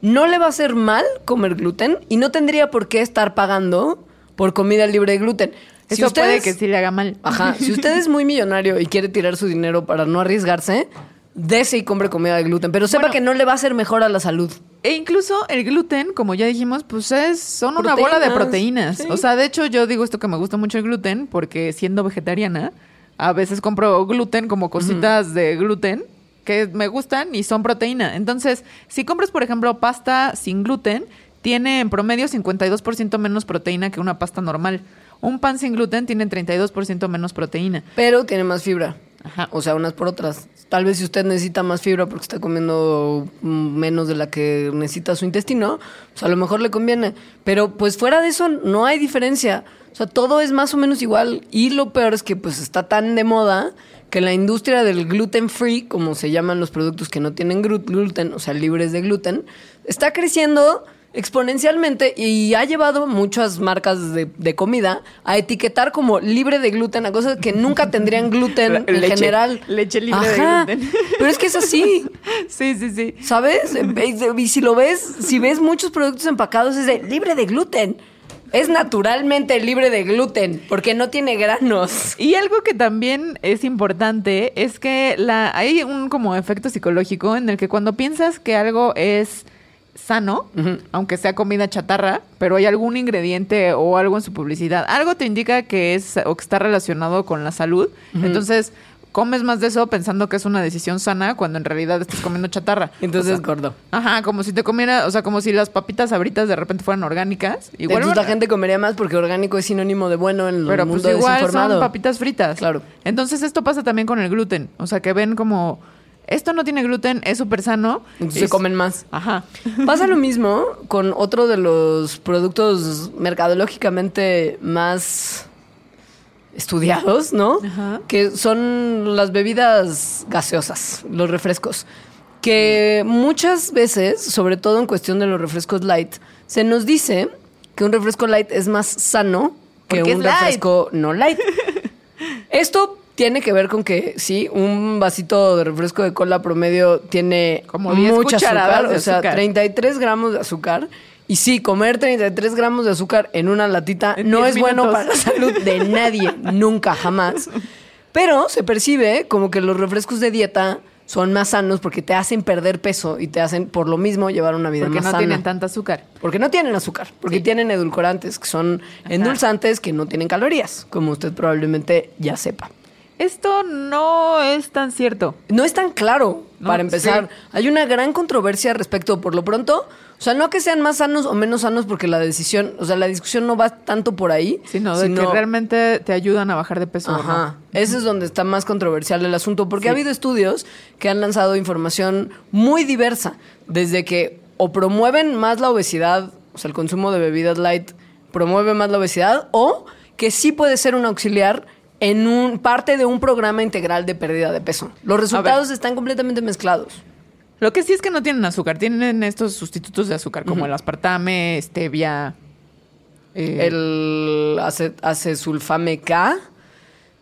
[SPEAKER 2] No le va a hacer mal comer gluten y no tendría por qué estar pagando por comida libre de gluten. Si
[SPEAKER 3] Eso puede que sí le haga mal.
[SPEAKER 2] Ajá, si usted es muy millonario y quiere tirar su dinero para no arriesgarse, dese y compre comida de gluten, pero sepa
[SPEAKER 3] Bueno.
[SPEAKER 2] que no le va a hacer mejor a la salud.
[SPEAKER 3] E incluso el gluten, como ya dijimos, pues es, son una bola de
[SPEAKER 2] Proteínas, sí.
[SPEAKER 3] O sea, de hecho, yo digo esto que me gusta mucho el gluten, porque siendo vegetariana, a veces compro gluten como cositas de gluten que me gustan y son proteína. Entonces, si compras, por ejemplo, pasta sin gluten, tiene en promedio 52% menos proteína que una pasta normal. Un pan sin gluten tiene 32% menos proteína.
[SPEAKER 2] Pero tiene más fibra.
[SPEAKER 3] Ajá.
[SPEAKER 2] O sea, unas por otras. Tal vez si usted necesita más fibra porque está comiendo menos de la que necesita su intestino, pues a lo mejor le conviene. Pero pues fuera de eso no hay diferencia. O sea, todo es más o menos igual. Y lo peor es que pues está tan de moda que la industria del gluten free, como se llaman los productos que no tienen glu- gluten, o sea, libres de gluten, está creciendo exponencialmente y ha llevado muchas marcas de, de comida a etiquetar como libre de gluten a cosas que nunca tendrían gluten en
[SPEAKER 3] Leche.
[SPEAKER 2] general.
[SPEAKER 3] Leche libre de gluten.
[SPEAKER 2] Pero es que es así,
[SPEAKER 3] Sí, sí, sí.
[SPEAKER 2] ¿sabes? Y si lo ves, si ves muchos productos empacados es de libre de gluten. Es naturalmente libre de gluten porque no tiene granos.
[SPEAKER 3] Y algo que también es importante es que la, hay un como efecto psicológico en el que cuando piensas que algo es sano, aunque sea comida chatarra, pero hay algún ingrediente o algo en su publicidad, algo te indica que es o que está relacionado con la salud, entonces comes más de eso pensando que es una decisión sana cuando en realidad estás comiendo chatarra.
[SPEAKER 2] Entonces
[SPEAKER 3] O
[SPEAKER 2] es
[SPEAKER 3] sea,
[SPEAKER 2] gordo.
[SPEAKER 3] Ajá, como si te comiera, o sea, como si las papitas abritas de repente fueran orgánicas. Igual
[SPEAKER 2] Entonces la gente comería más porque orgánico es sinónimo de bueno en el
[SPEAKER 3] pero
[SPEAKER 2] mundo
[SPEAKER 3] pues igual
[SPEAKER 2] desinformado.
[SPEAKER 3] son papitas fritas.
[SPEAKER 2] Claro.
[SPEAKER 3] Entonces esto pasa también con el gluten. O sea, que ven como, esto no tiene gluten, es súper sano.
[SPEAKER 2] Entonces
[SPEAKER 3] Y-
[SPEAKER 2] comen más.
[SPEAKER 3] Ajá.
[SPEAKER 2] Pasa lo mismo con otro de los productos mercadológicamente más estudiados, ¿no?
[SPEAKER 3] Ajá.
[SPEAKER 2] Que son las bebidas gaseosas, los refrescos. Que muchas veces, sobre todo en cuestión de los refrescos light, se nos dice que un refresco light es más sano que
[SPEAKER 3] Porque
[SPEAKER 2] un refresco no light. Esto tiene que ver con que sí, un vasito de refresco de cola promedio tiene
[SPEAKER 3] Como 10
[SPEAKER 2] mucha
[SPEAKER 3] cucharadas
[SPEAKER 2] azúcar, o sea,
[SPEAKER 3] azúcar.
[SPEAKER 2] 33 gramos de azúcar. Y sí, comer 33 gramos de azúcar en una latita
[SPEAKER 3] En
[SPEAKER 2] no
[SPEAKER 3] 10
[SPEAKER 2] es bueno para la salud de nadie, nunca, jamás. Pero se percibe como que los refrescos de dieta son más sanos porque te hacen perder peso y te hacen por lo mismo llevar una vida
[SPEAKER 3] Porque
[SPEAKER 2] más
[SPEAKER 3] no
[SPEAKER 2] sana.
[SPEAKER 3] tienen tanta azúcar.
[SPEAKER 2] Porque no tienen azúcar, porque
[SPEAKER 3] Sí.
[SPEAKER 2] tienen edulcorantes, que son endulzantes que no tienen calorías, como usted probablemente ya sepa.
[SPEAKER 3] Esto no es tan cierto.
[SPEAKER 2] No es tan claro,
[SPEAKER 3] No,
[SPEAKER 2] para empezar.
[SPEAKER 3] sí.
[SPEAKER 2] Hay una gran controversia respecto, por lo pronto, o sea, no que sean más sanos o menos sanos, porque la decisión, o sea, la discusión no va tanto por ahí.
[SPEAKER 3] Sino de que realmente te ayudan a bajar de peso. ¿no?
[SPEAKER 2] Ajá. Ese es donde está más controversial el asunto, porque ha habido estudios que han lanzado información muy diversa, desde que o promueven más la obesidad, o sea, el consumo de bebidas light promueve más la obesidad, o que sí puede ser un auxiliar en un parte de un programa integral de pérdida de peso. Los resultados están completamente mezclados.
[SPEAKER 3] Lo que sí es que no tienen azúcar. Tienen estos sustitutos de azúcar, como el aspartame, stevia. eh,
[SPEAKER 2] El ace- acesulfame K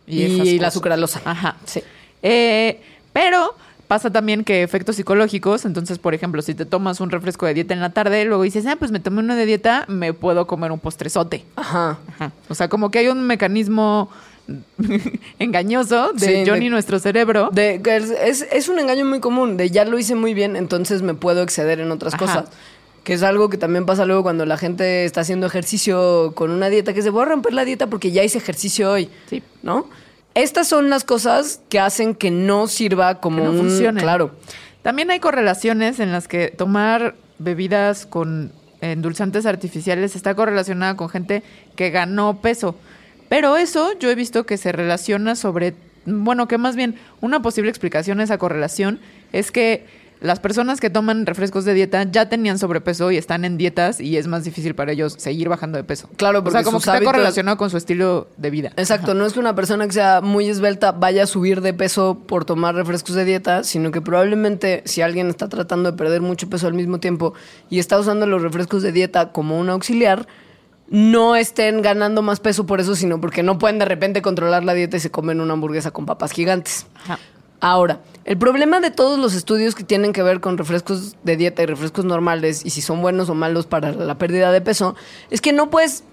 [SPEAKER 2] y,
[SPEAKER 3] esas
[SPEAKER 2] la sucralosa.
[SPEAKER 3] Ajá.
[SPEAKER 2] Sí.
[SPEAKER 3] Eh, pero Pasa también que efectos psicológicos, entonces, por ejemplo, si te tomas un refresco de dieta en la tarde, luego dices, ah, pues me tomé uno de dieta, me puedo comer un postrezote.
[SPEAKER 2] Ajá.
[SPEAKER 3] Ajá. O sea, como que hay un mecanismo engañoso de
[SPEAKER 2] Sí,
[SPEAKER 3] Johnny,
[SPEAKER 2] de-
[SPEAKER 3] nuestro cerebro.
[SPEAKER 2] De, es, es- un engaño muy común, de ya lo hice muy bien, entonces me puedo exceder en otras
[SPEAKER 3] Ajá.
[SPEAKER 2] cosas. Que es algo que también pasa luego cuando la gente está haciendo ejercicio con una dieta, que se voy a romper la dieta porque ya hice ejercicio hoy.
[SPEAKER 3] Sí.
[SPEAKER 2] ¿No? Estas son las cosas que hacen que no sirva como
[SPEAKER 3] que no
[SPEAKER 2] un...
[SPEAKER 3] funcionen.
[SPEAKER 2] Claro.
[SPEAKER 3] También hay correlaciones en las que tomar bebidas con endulzantes artificiales está correlacionada con gente que ganó peso. Pero eso yo he visto que se relaciona sobre, bueno, que más bien una posible explicación a esa correlación es que las personas que toman refrescos de dieta ya tenían sobrepeso y están en dietas y es más difícil para ellos seguir bajando de peso.
[SPEAKER 2] Claro,
[SPEAKER 3] o
[SPEAKER 2] porque
[SPEAKER 3] sea, como está correlacionado con su estilo de vida.
[SPEAKER 2] Exacto, no es que una persona que sea muy esbelta vaya a subir de peso por tomar refrescos de dieta, sino que probablemente si alguien está tratando de perder mucho peso al mismo tiempo y está usando los refrescos de dieta como un auxiliar, no estén ganando más peso por eso, sino porque no pueden de repente controlar la dieta y se comen una hamburguesa con papas gigantes.
[SPEAKER 3] Ajá.
[SPEAKER 2] Ahora, el problema de todos los estudios que tienen que ver con refrescos de dieta y refrescos normales y si son buenos o malos para la pérdida de peso es que no puedes,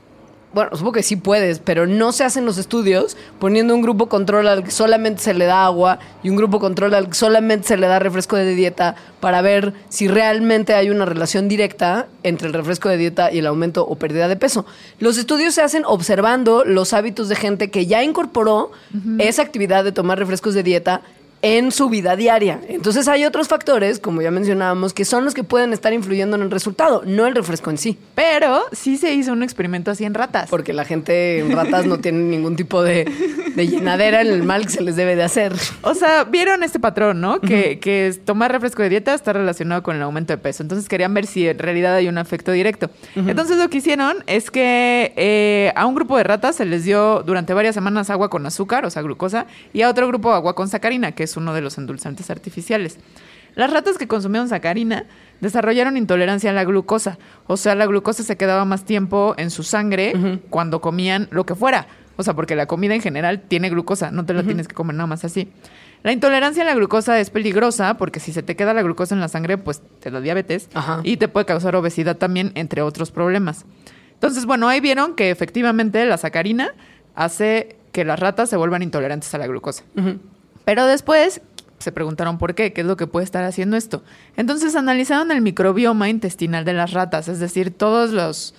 [SPEAKER 2] bueno, supongo que sí puedes, pero no se hacen los estudios poniendo un grupo control al que solamente se le da agua y un grupo control al que solamente se le da refresco de dieta para ver si realmente hay una relación directa entre el refresco de dieta y el aumento o pérdida de peso. Los estudios se hacen observando los hábitos de gente que ya incorporó esa actividad de tomar refrescos de dieta en su vida diaria. Entonces hay otros factores, como ya mencionábamos, que son los que pueden estar influyendo en el resultado, no el refresco en sí.
[SPEAKER 3] Pero sí se hizo un experimento así en ratas.
[SPEAKER 2] Porque la gente en ratas no tiene ningún tipo de, de llenadera en el mal que se les debe de hacer.
[SPEAKER 3] O sea, vieron este patrón, ¿no? Que, tomar refresco de dieta está relacionado con el aumento de peso. Entonces querían ver si en realidad hay un efecto directo. Entonces lo que hicieron es que eh, a un grupo de ratas se les dio durante varias semanas agua con azúcar, o sea, glucosa, y a otro grupo agua con sacarina, que es uno de los endulzantes artificiales. Las ratas que consumieron sacarina desarrollaron intolerancia a la glucosa. O sea, la glucosa se quedaba más tiempo en su sangre cuando comían lo que fuera. O sea, porque la comida en general tiene glucosa, no te la tienes que comer nada más así. La intolerancia a la glucosa es peligrosa porque si se te queda la glucosa en la sangre, pues te da diabetes
[SPEAKER 2] Ajá.
[SPEAKER 3] y te puede causar obesidad también, entre otros problemas. Entonces, bueno, ahí vieron que efectivamente la sacarina hace que las ratas se vuelvan intolerantes a la glucosa. Pero después se preguntaron por qué, qué es lo que puede estar haciendo esto. Entonces analizaron el microbioma intestinal de las ratas, es decir, todos los...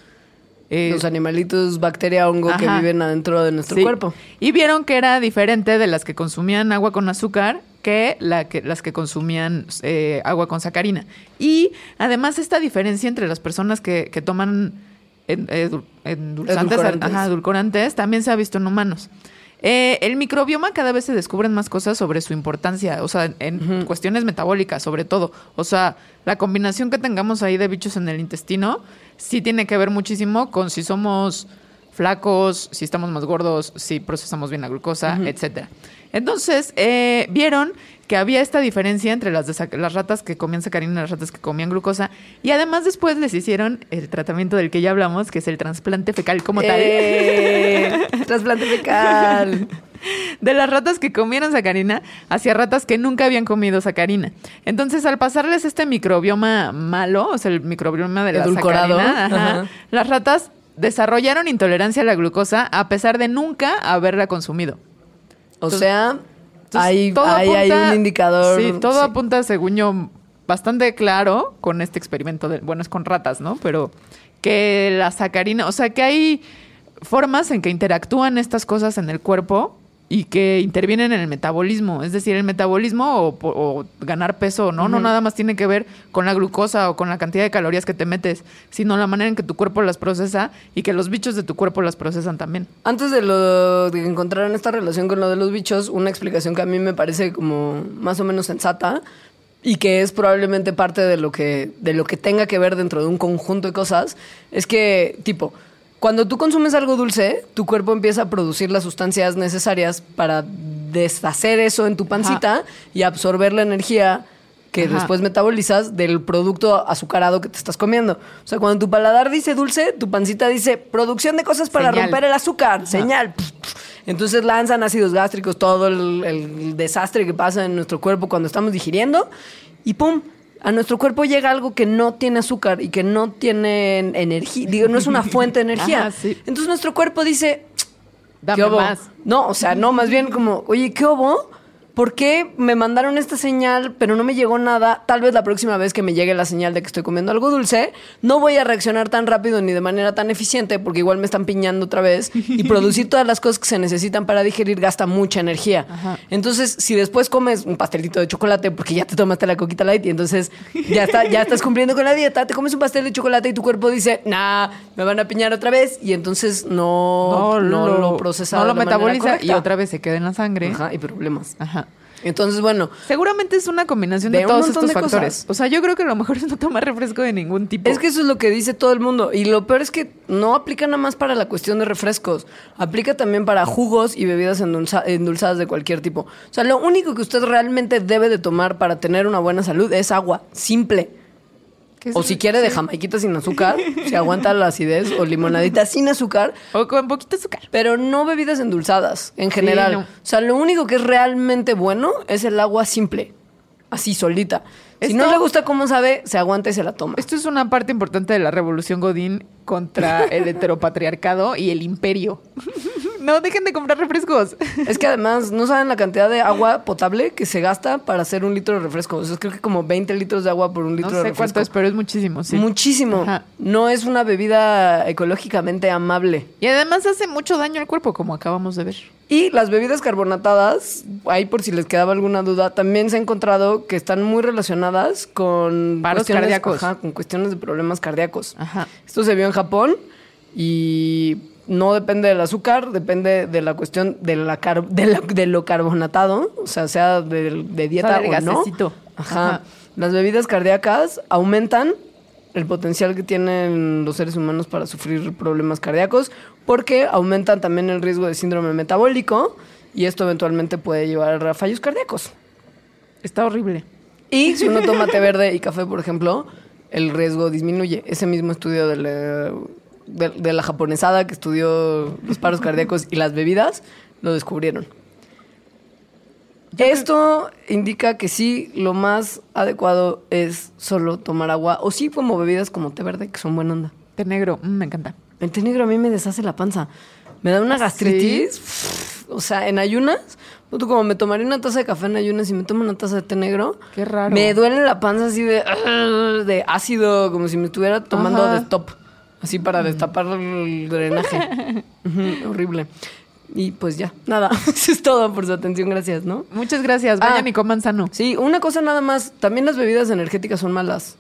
[SPEAKER 3] eh,
[SPEAKER 2] Los animalitos bacteria hongo que viven adentro de nuestro
[SPEAKER 3] Sí.
[SPEAKER 2] cuerpo.
[SPEAKER 3] Y vieron que era diferente de las que consumían agua con azúcar que, la que las que consumían eh, agua con sacarina. Y además esta diferencia entre las personas que, que toman endulzantes,
[SPEAKER 2] Edulcorantes.
[SPEAKER 3] ajá, edulcorantes también se ha visto en humanos. Eh, el microbioma cada vez se descubren más cosas sobre su importancia, o sea, en cuestiones metabólicas sobre todo. O sea, la combinación que tengamos ahí de bichos en el intestino sí tiene que ver muchísimo con si somos flacos, si estamos más gordos, si procesamos bien la glucosa, etcétera. Entonces, eh, vieron que había esta diferencia entre las, de sac- las ratas que comían sacarina y las ratas que comían glucosa. Y además después les hicieron el tratamiento del que ya hablamos, que es el trasplante fecal como tal.
[SPEAKER 2] Eh, trasplante fecal.
[SPEAKER 3] de las ratas que comieron sacarina hacia ratas que nunca habían comido sacarina. Entonces, al pasarles este microbioma malo, o sea, el microbioma de la
[SPEAKER 2] Edulcorado,
[SPEAKER 3] sacarina, ajá,
[SPEAKER 2] ajá.
[SPEAKER 3] las ratas desarrollaron intolerancia a la glucosa a pesar de nunca haberla consumido.
[SPEAKER 2] O
[SPEAKER 3] Entonces-
[SPEAKER 2] sea,
[SPEAKER 3] Entonces,
[SPEAKER 2] hay,
[SPEAKER 3] todo
[SPEAKER 2] hay, hay
[SPEAKER 3] apunta-
[SPEAKER 2] un indicador.
[SPEAKER 3] Sí, todo
[SPEAKER 2] sí.
[SPEAKER 3] apunta, según yo, bastante claro con este experimento. De, bueno, es con ratas, ¿no? Pero que la sacarina, o sea, que hay formas en que interactúan estas cosas en el cuerpo y que intervienen en el metabolismo. Es decir, el metabolismo o, ganar peso, ¿no? No nada más tiene que ver con la glucosa o con la cantidad de calorías que te metes, sino la manera en que tu cuerpo las procesa y que los bichos de tu cuerpo las procesan también.
[SPEAKER 2] Antes de lo de que encontraran esta relación con lo de los bichos, una explicación que a mí me parece como más o menos sensata y que es probablemente parte de lo que de lo que tenga que ver dentro de un conjunto de cosas es que tipo cuando tú consumes algo dulce, tu cuerpo empieza a producir las sustancias necesarias para deshacer eso en tu pancita y absorber la energía que
[SPEAKER 3] Ajá.
[SPEAKER 2] después metabolizas del producto azucarado que te estás comiendo. O sea, cuando tu paladar dice dulce, tu pancita dice producción de cosas para
[SPEAKER 3] Señal.
[SPEAKER 2] romper el azúcar, señal. Entonces lanzan ácidos gástricos, todo el, el desastre que pasa en nuestro cuerpo cuando estamos digiriendo y ¡pum! A nuestro cuerpo llega algo que no tiene azúcar y que no tiene energía, digo, no es una fuente de energía.
[SPEAKER 3] Ajá, sí.
[SPEAKER 2] Entonces nuestro cuerpo dice,
[SPEAKER 3] Dame
[SPEAKER 2] ¿Qué
[SPEAKER 3] más.
[SPEAKER 2] No, o sea, no, más bien como, oye, ¿qué hubo? ¿Por qué me mandaron esta señal, pero no me llegó nada? Tal vez la próxima vez que me llegue la señal de que estoy comiendo algo dulce, no voy a reaccionar tan rápido ni de manera tan eficiente, porque igual me están piñando otra vez. Y producir todas las cosas que se necesitan para digerir gasta mucha energía. Entonces, si después comes un pastelito de chocolate, porque ya te tomaste la coquita light, y entonces ya, está, ya estás cumpliendo con la dieta, te comes un pastel de chocolate y tu cuerpo dice, nah, me van a piñar otra vez, y entonces no, no, lo, procesa.
[SPEAKER 3] no lo metaboliza y otra vez se queda en la sangre.
[SPEAKER 2] Ajá, y problemas.
[SPEAKER 3] Ajá.
[SPEAKER 2] Entonces, bueno,
[SPEAKER 3] Seguramente es una combinación de, todos estos
[SPEAKER 2] de
[SPEAKER 3] factores.
[SPEAKER 2] cosas.
[SPEAKER 3] O sea, yo creo que lo mejor es no tomar refresco de ningún tipo.
[SPEAKER 2] es que eso es lo que dice todo el mundo. Y lo peor es que no aplica nada más para la cuestión de refrescos. Aplica también para jugos y bebidas endulza- endulzadas de cualquier tipo. O sea, lo único que usted realmente debe de tomar para tener una buena salud es agua, simple.
[SPEAKER 3] ¿Qué es
[SPEAKER 2] O si quiere de jamaiquita sin azúcar, si aguanta la acidez, o limonadita sin azúcar.
[SPEAKER 3] O con poquito azúcar.
[SPEAKER 2] Pero no bebidas endulzadas, en general.
[SPEAKER 3] no.
[SPEAKER 2] O sea, lo único que es realmente bueno es el agua simple. Así, solita. Si no le gusta cómo sabe, se aguanta y se la toma.
[SPEAKER 3] Esto es una parte importante de la revolución Godín contra el heteropatriarcado y el imperio. no dejen de comprar refrescos.
[SPEAKER 2] Es que además no saben la cantidad de agua potable que se gasta para hacer un litro de refresco. O sea, creo que como 20 litros de agua por un
[SPEAKER 3] No
[SPEAKER 2] litro de
[SPEAKER 3] sé
[SPEAKER 2] refresco.
[SPEAKER 3] cuánto es, pero es muchísimo, sí.
[SPEAKER 2] Muchísimo.
[SPEAKER 3] Ajá.
[SPEAKER 2] No es una bebida ecológicamente amable.
[SPEAKER 3] Y además hace mucho daño al cuerpo, como acabamos de ver.
[SPEAKER 2] Y las bebidas carbonatadas, ahí por si les quedaba alguna duda, también se ha encontrado que están muy relacionadas con
[SPEAKER 3] Paros
[SPEAKER 2] cuestiones-
[SPEAKER 3] cardíacos.
[SPEAKER 2] ajá, con cuestiones de problemas cardíacos.
[SPEAKER 3] Ajá.
[SPEAKER 2] Esto se vio en Japón y no depende del azúcar, depende de la cuestión de, la car- de, la- de lo carbonatado, o sea, sea de, de dieta o no. Ajá. Las bebidas cardíacas aumentan el potencial que tienen los seres humanos para sufrir problemas cardíacos porque aumentan también el riesgo de síndrome metabólico y esto eventualmente puede llevar a fallos cardíacos.
[SPEAKER 3] Está horrible.
[SPEAKER 2] Y si uno toma té verde y café, por ejemplo, el riesgo disminuye. Ese mismo estudio de la, de, de la japonesada que estudió los paros cardíacos y las bebidas lo descubrieron. Esto indica que sí, lo más adecuado es solo tomar agua o sí como bebidas como té verde, que son buena onda.
[SPEAKER 3] Té negro, mm, me encanta.
[SPEAKER 2] El té negro a mí me deshace la panza. Me da una gastritis. O sea, en ayunas, puto, como me tomaría una taza de café en ayunas y me tomo una taza de té negro.
[SPEAKER 3] Qué raro.
[SPEAKER 2] Me duele la panza así de, de ácido, como si me estuviera tomando
[SPEAKER 3] Ajá.
[SPEAKER 2] de stop. Así para destapar el drenaje. Horrible. Y pues ya, nada. Eso es todo por su atención. Gracias, ¿no?
[SPEAKER 3] Muchas gracias. Vayan
[SPEAKER 2] Ah.
[SPEAKER 3] y coman sano.
[SPEAKER 2] Sí, una cosa nada más. También las bebidas energéticas son malas.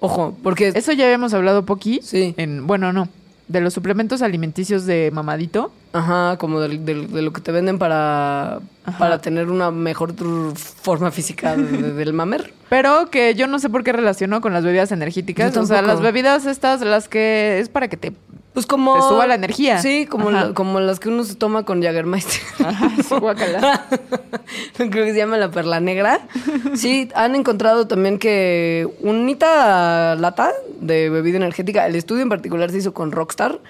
[SPEAKER 2] Ojo, porque
[SPEAKER 3] Eso ya habíamos hablado poqui.
[SPEAKER 2] Sí.
[SPEAKER 3] En, bueno, no. De los suplementos alimenticios de mamadito.
[SPEAKER 2] Ajá, como del- del- de, lo que te venden para,
[SPEAKER 3] Ajá.
[SPEAKER 2] para tener una mejor forma física de- de- del mamer.
[SPEAKER 3] Pero que yo no sé por qué relacionó con las bebidas energéticas. O sea, las bebidas estas, las que es para que te...
[SPEAKER 2] Pues como...
[SPEAKER 3] Te suba la energía.
[SPEAKER 2] Sí, como, como las que uno se toma con Jagermeister.
[SPEAKER 3] Ajá, sí, guácala.
[SPEAKER 2] Creo que se llama la perla negra. Sí, han encontrado también que unita lata de bebida energética. El estudio en particular se hizo con Rockstar.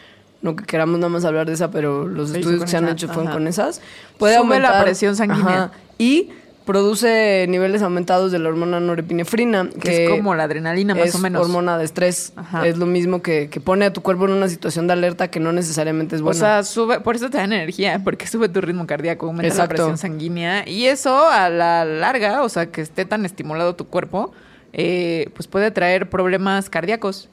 [SPEAKER 2] No que queramos nada más hablar de esa, pero los estudios que se han hecho fueron con esas.
[SPEAKER 3] Sube la presión sanguínea.
[SPEAKER 2] Y produce niveles aumentados de la hormona norepinefrina.
[SPEAKER 3] Que es como la adrenalina, más
[SPEAKER 2] es
[SPEAKER 3] o menos.
[SPEAKER 2] hormona de estrés.
[SPEAKER 3] Ajá.
[SPEAKER 2] Es lo mismo que, que pone a tu cuerpo en una situación de alerta que no necesariamente es
[SPEAKER 3] O
[SPEAKER 2] buena.
[SPEAKER 3] sea, sube, por eso te dan energía, porque sube tu ritmo cardíaco, aumenta
[SPEAKER 2] Exacto.
[SPEAKER 3] la presión sanguínea. Y eso a la larga, o sea, que esté tan estimulado tu cuerpo, eh, pues puede traer problemas cardíacos.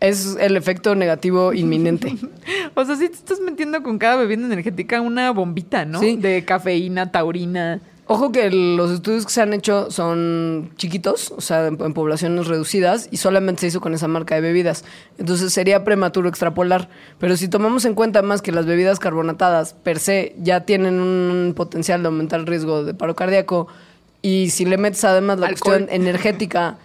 [SPEAKER 2] Es el efecto negativo inminente.
[SPEAKER 3] O sea, sí te estás metiendo con cada bebida energética una bombita, ¿no?
[SPEAKER 2] Sí.
[SPEAKER 3] De cafeína, taurina.
[SPEAKER 2] Ojo que los estudios que se han hecho son chiquitos, o sea, en, en poblaciones reducidas, y solamente se hizo con esa marca de bebidas. Entonces sería prematuro extrapolar. Pero si tomamos en cuenta más que las bebidas carbonatadas per se ya tienen un potencial de aumentar el riesgo de paro cardíaco, y si le metes además la
[SPEAKER 3] Alcohol.
[SPEAKER 2] cuestión energética,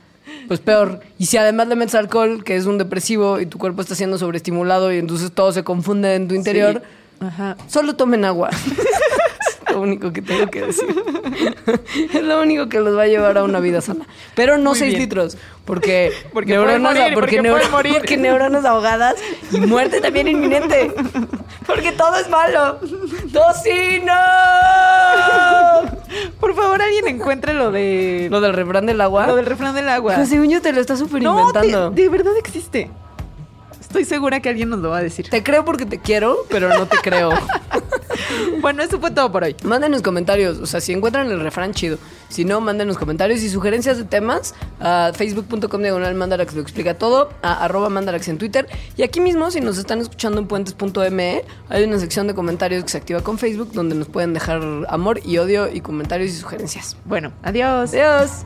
[SPEAKER 2] pues peor. Y si además le metes alcohol, que es un depresivo, y tu cuerpo está siendo sobreestimulado, y entonces todo se confunde en tu interior,
[SPEAKER 3] Ajá.
[SPEAKER 2] Solo tomen agua. es lo único que tengo que decir. es lo único que los va a llevar a una vida sana. Pero no
[SPEAKER 3] Muy
[SPEAKER 2] 6
[SPEAKER 3] bien.
[SPEAKER 2] litros, porque,
[SPEAKER 3] Porque pueden morir, porque pueden morir.
[SPEAKER 2] porque neuronas ahogadas y muerte también inminente. Porque todo es malo. ¡Tocino!
[SPEAKER 3] Por favor, alguien encuentre lo de.
[SPEAKER 2] Lo del refrán del agua.
[SPEAKER 3] Lo del refrán del agua.
[SPEAKER 2] Pero según yo te lo estás súper
[SPEAKER 3] no,
[SPEAKER 2] inventando.
[SPEAKER 3] de, de verdad existe. Estoy segura que alguien nos lo va a decir.
[SPEAKER 2] Te creo porque te quiero, pero no te creo.
[SPEAKER 3] Bueno, eso fue todo por hoy.
[SPEAKER 2] Mándenos comentarios, o sea, si encuentran el refrán chido. Si no, mándenos comentarios y sugerencias de temas a facebook.com diagonal mandarax lo explica todo, a arroba mandarax en Twitter. Y aquí mismo, si nos están escuchando en puentes.me, hay una sección de comentarios que se activa con Facebook donde nos pueden dejar amor y odio y comentarios y sugerencias.
[SPEAKER 3] Bueno, adiós.
[SPEAKER 2] Adiós.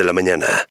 [SPEAKER 5] la mañana.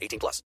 [SPEAKER 8] 18 plus.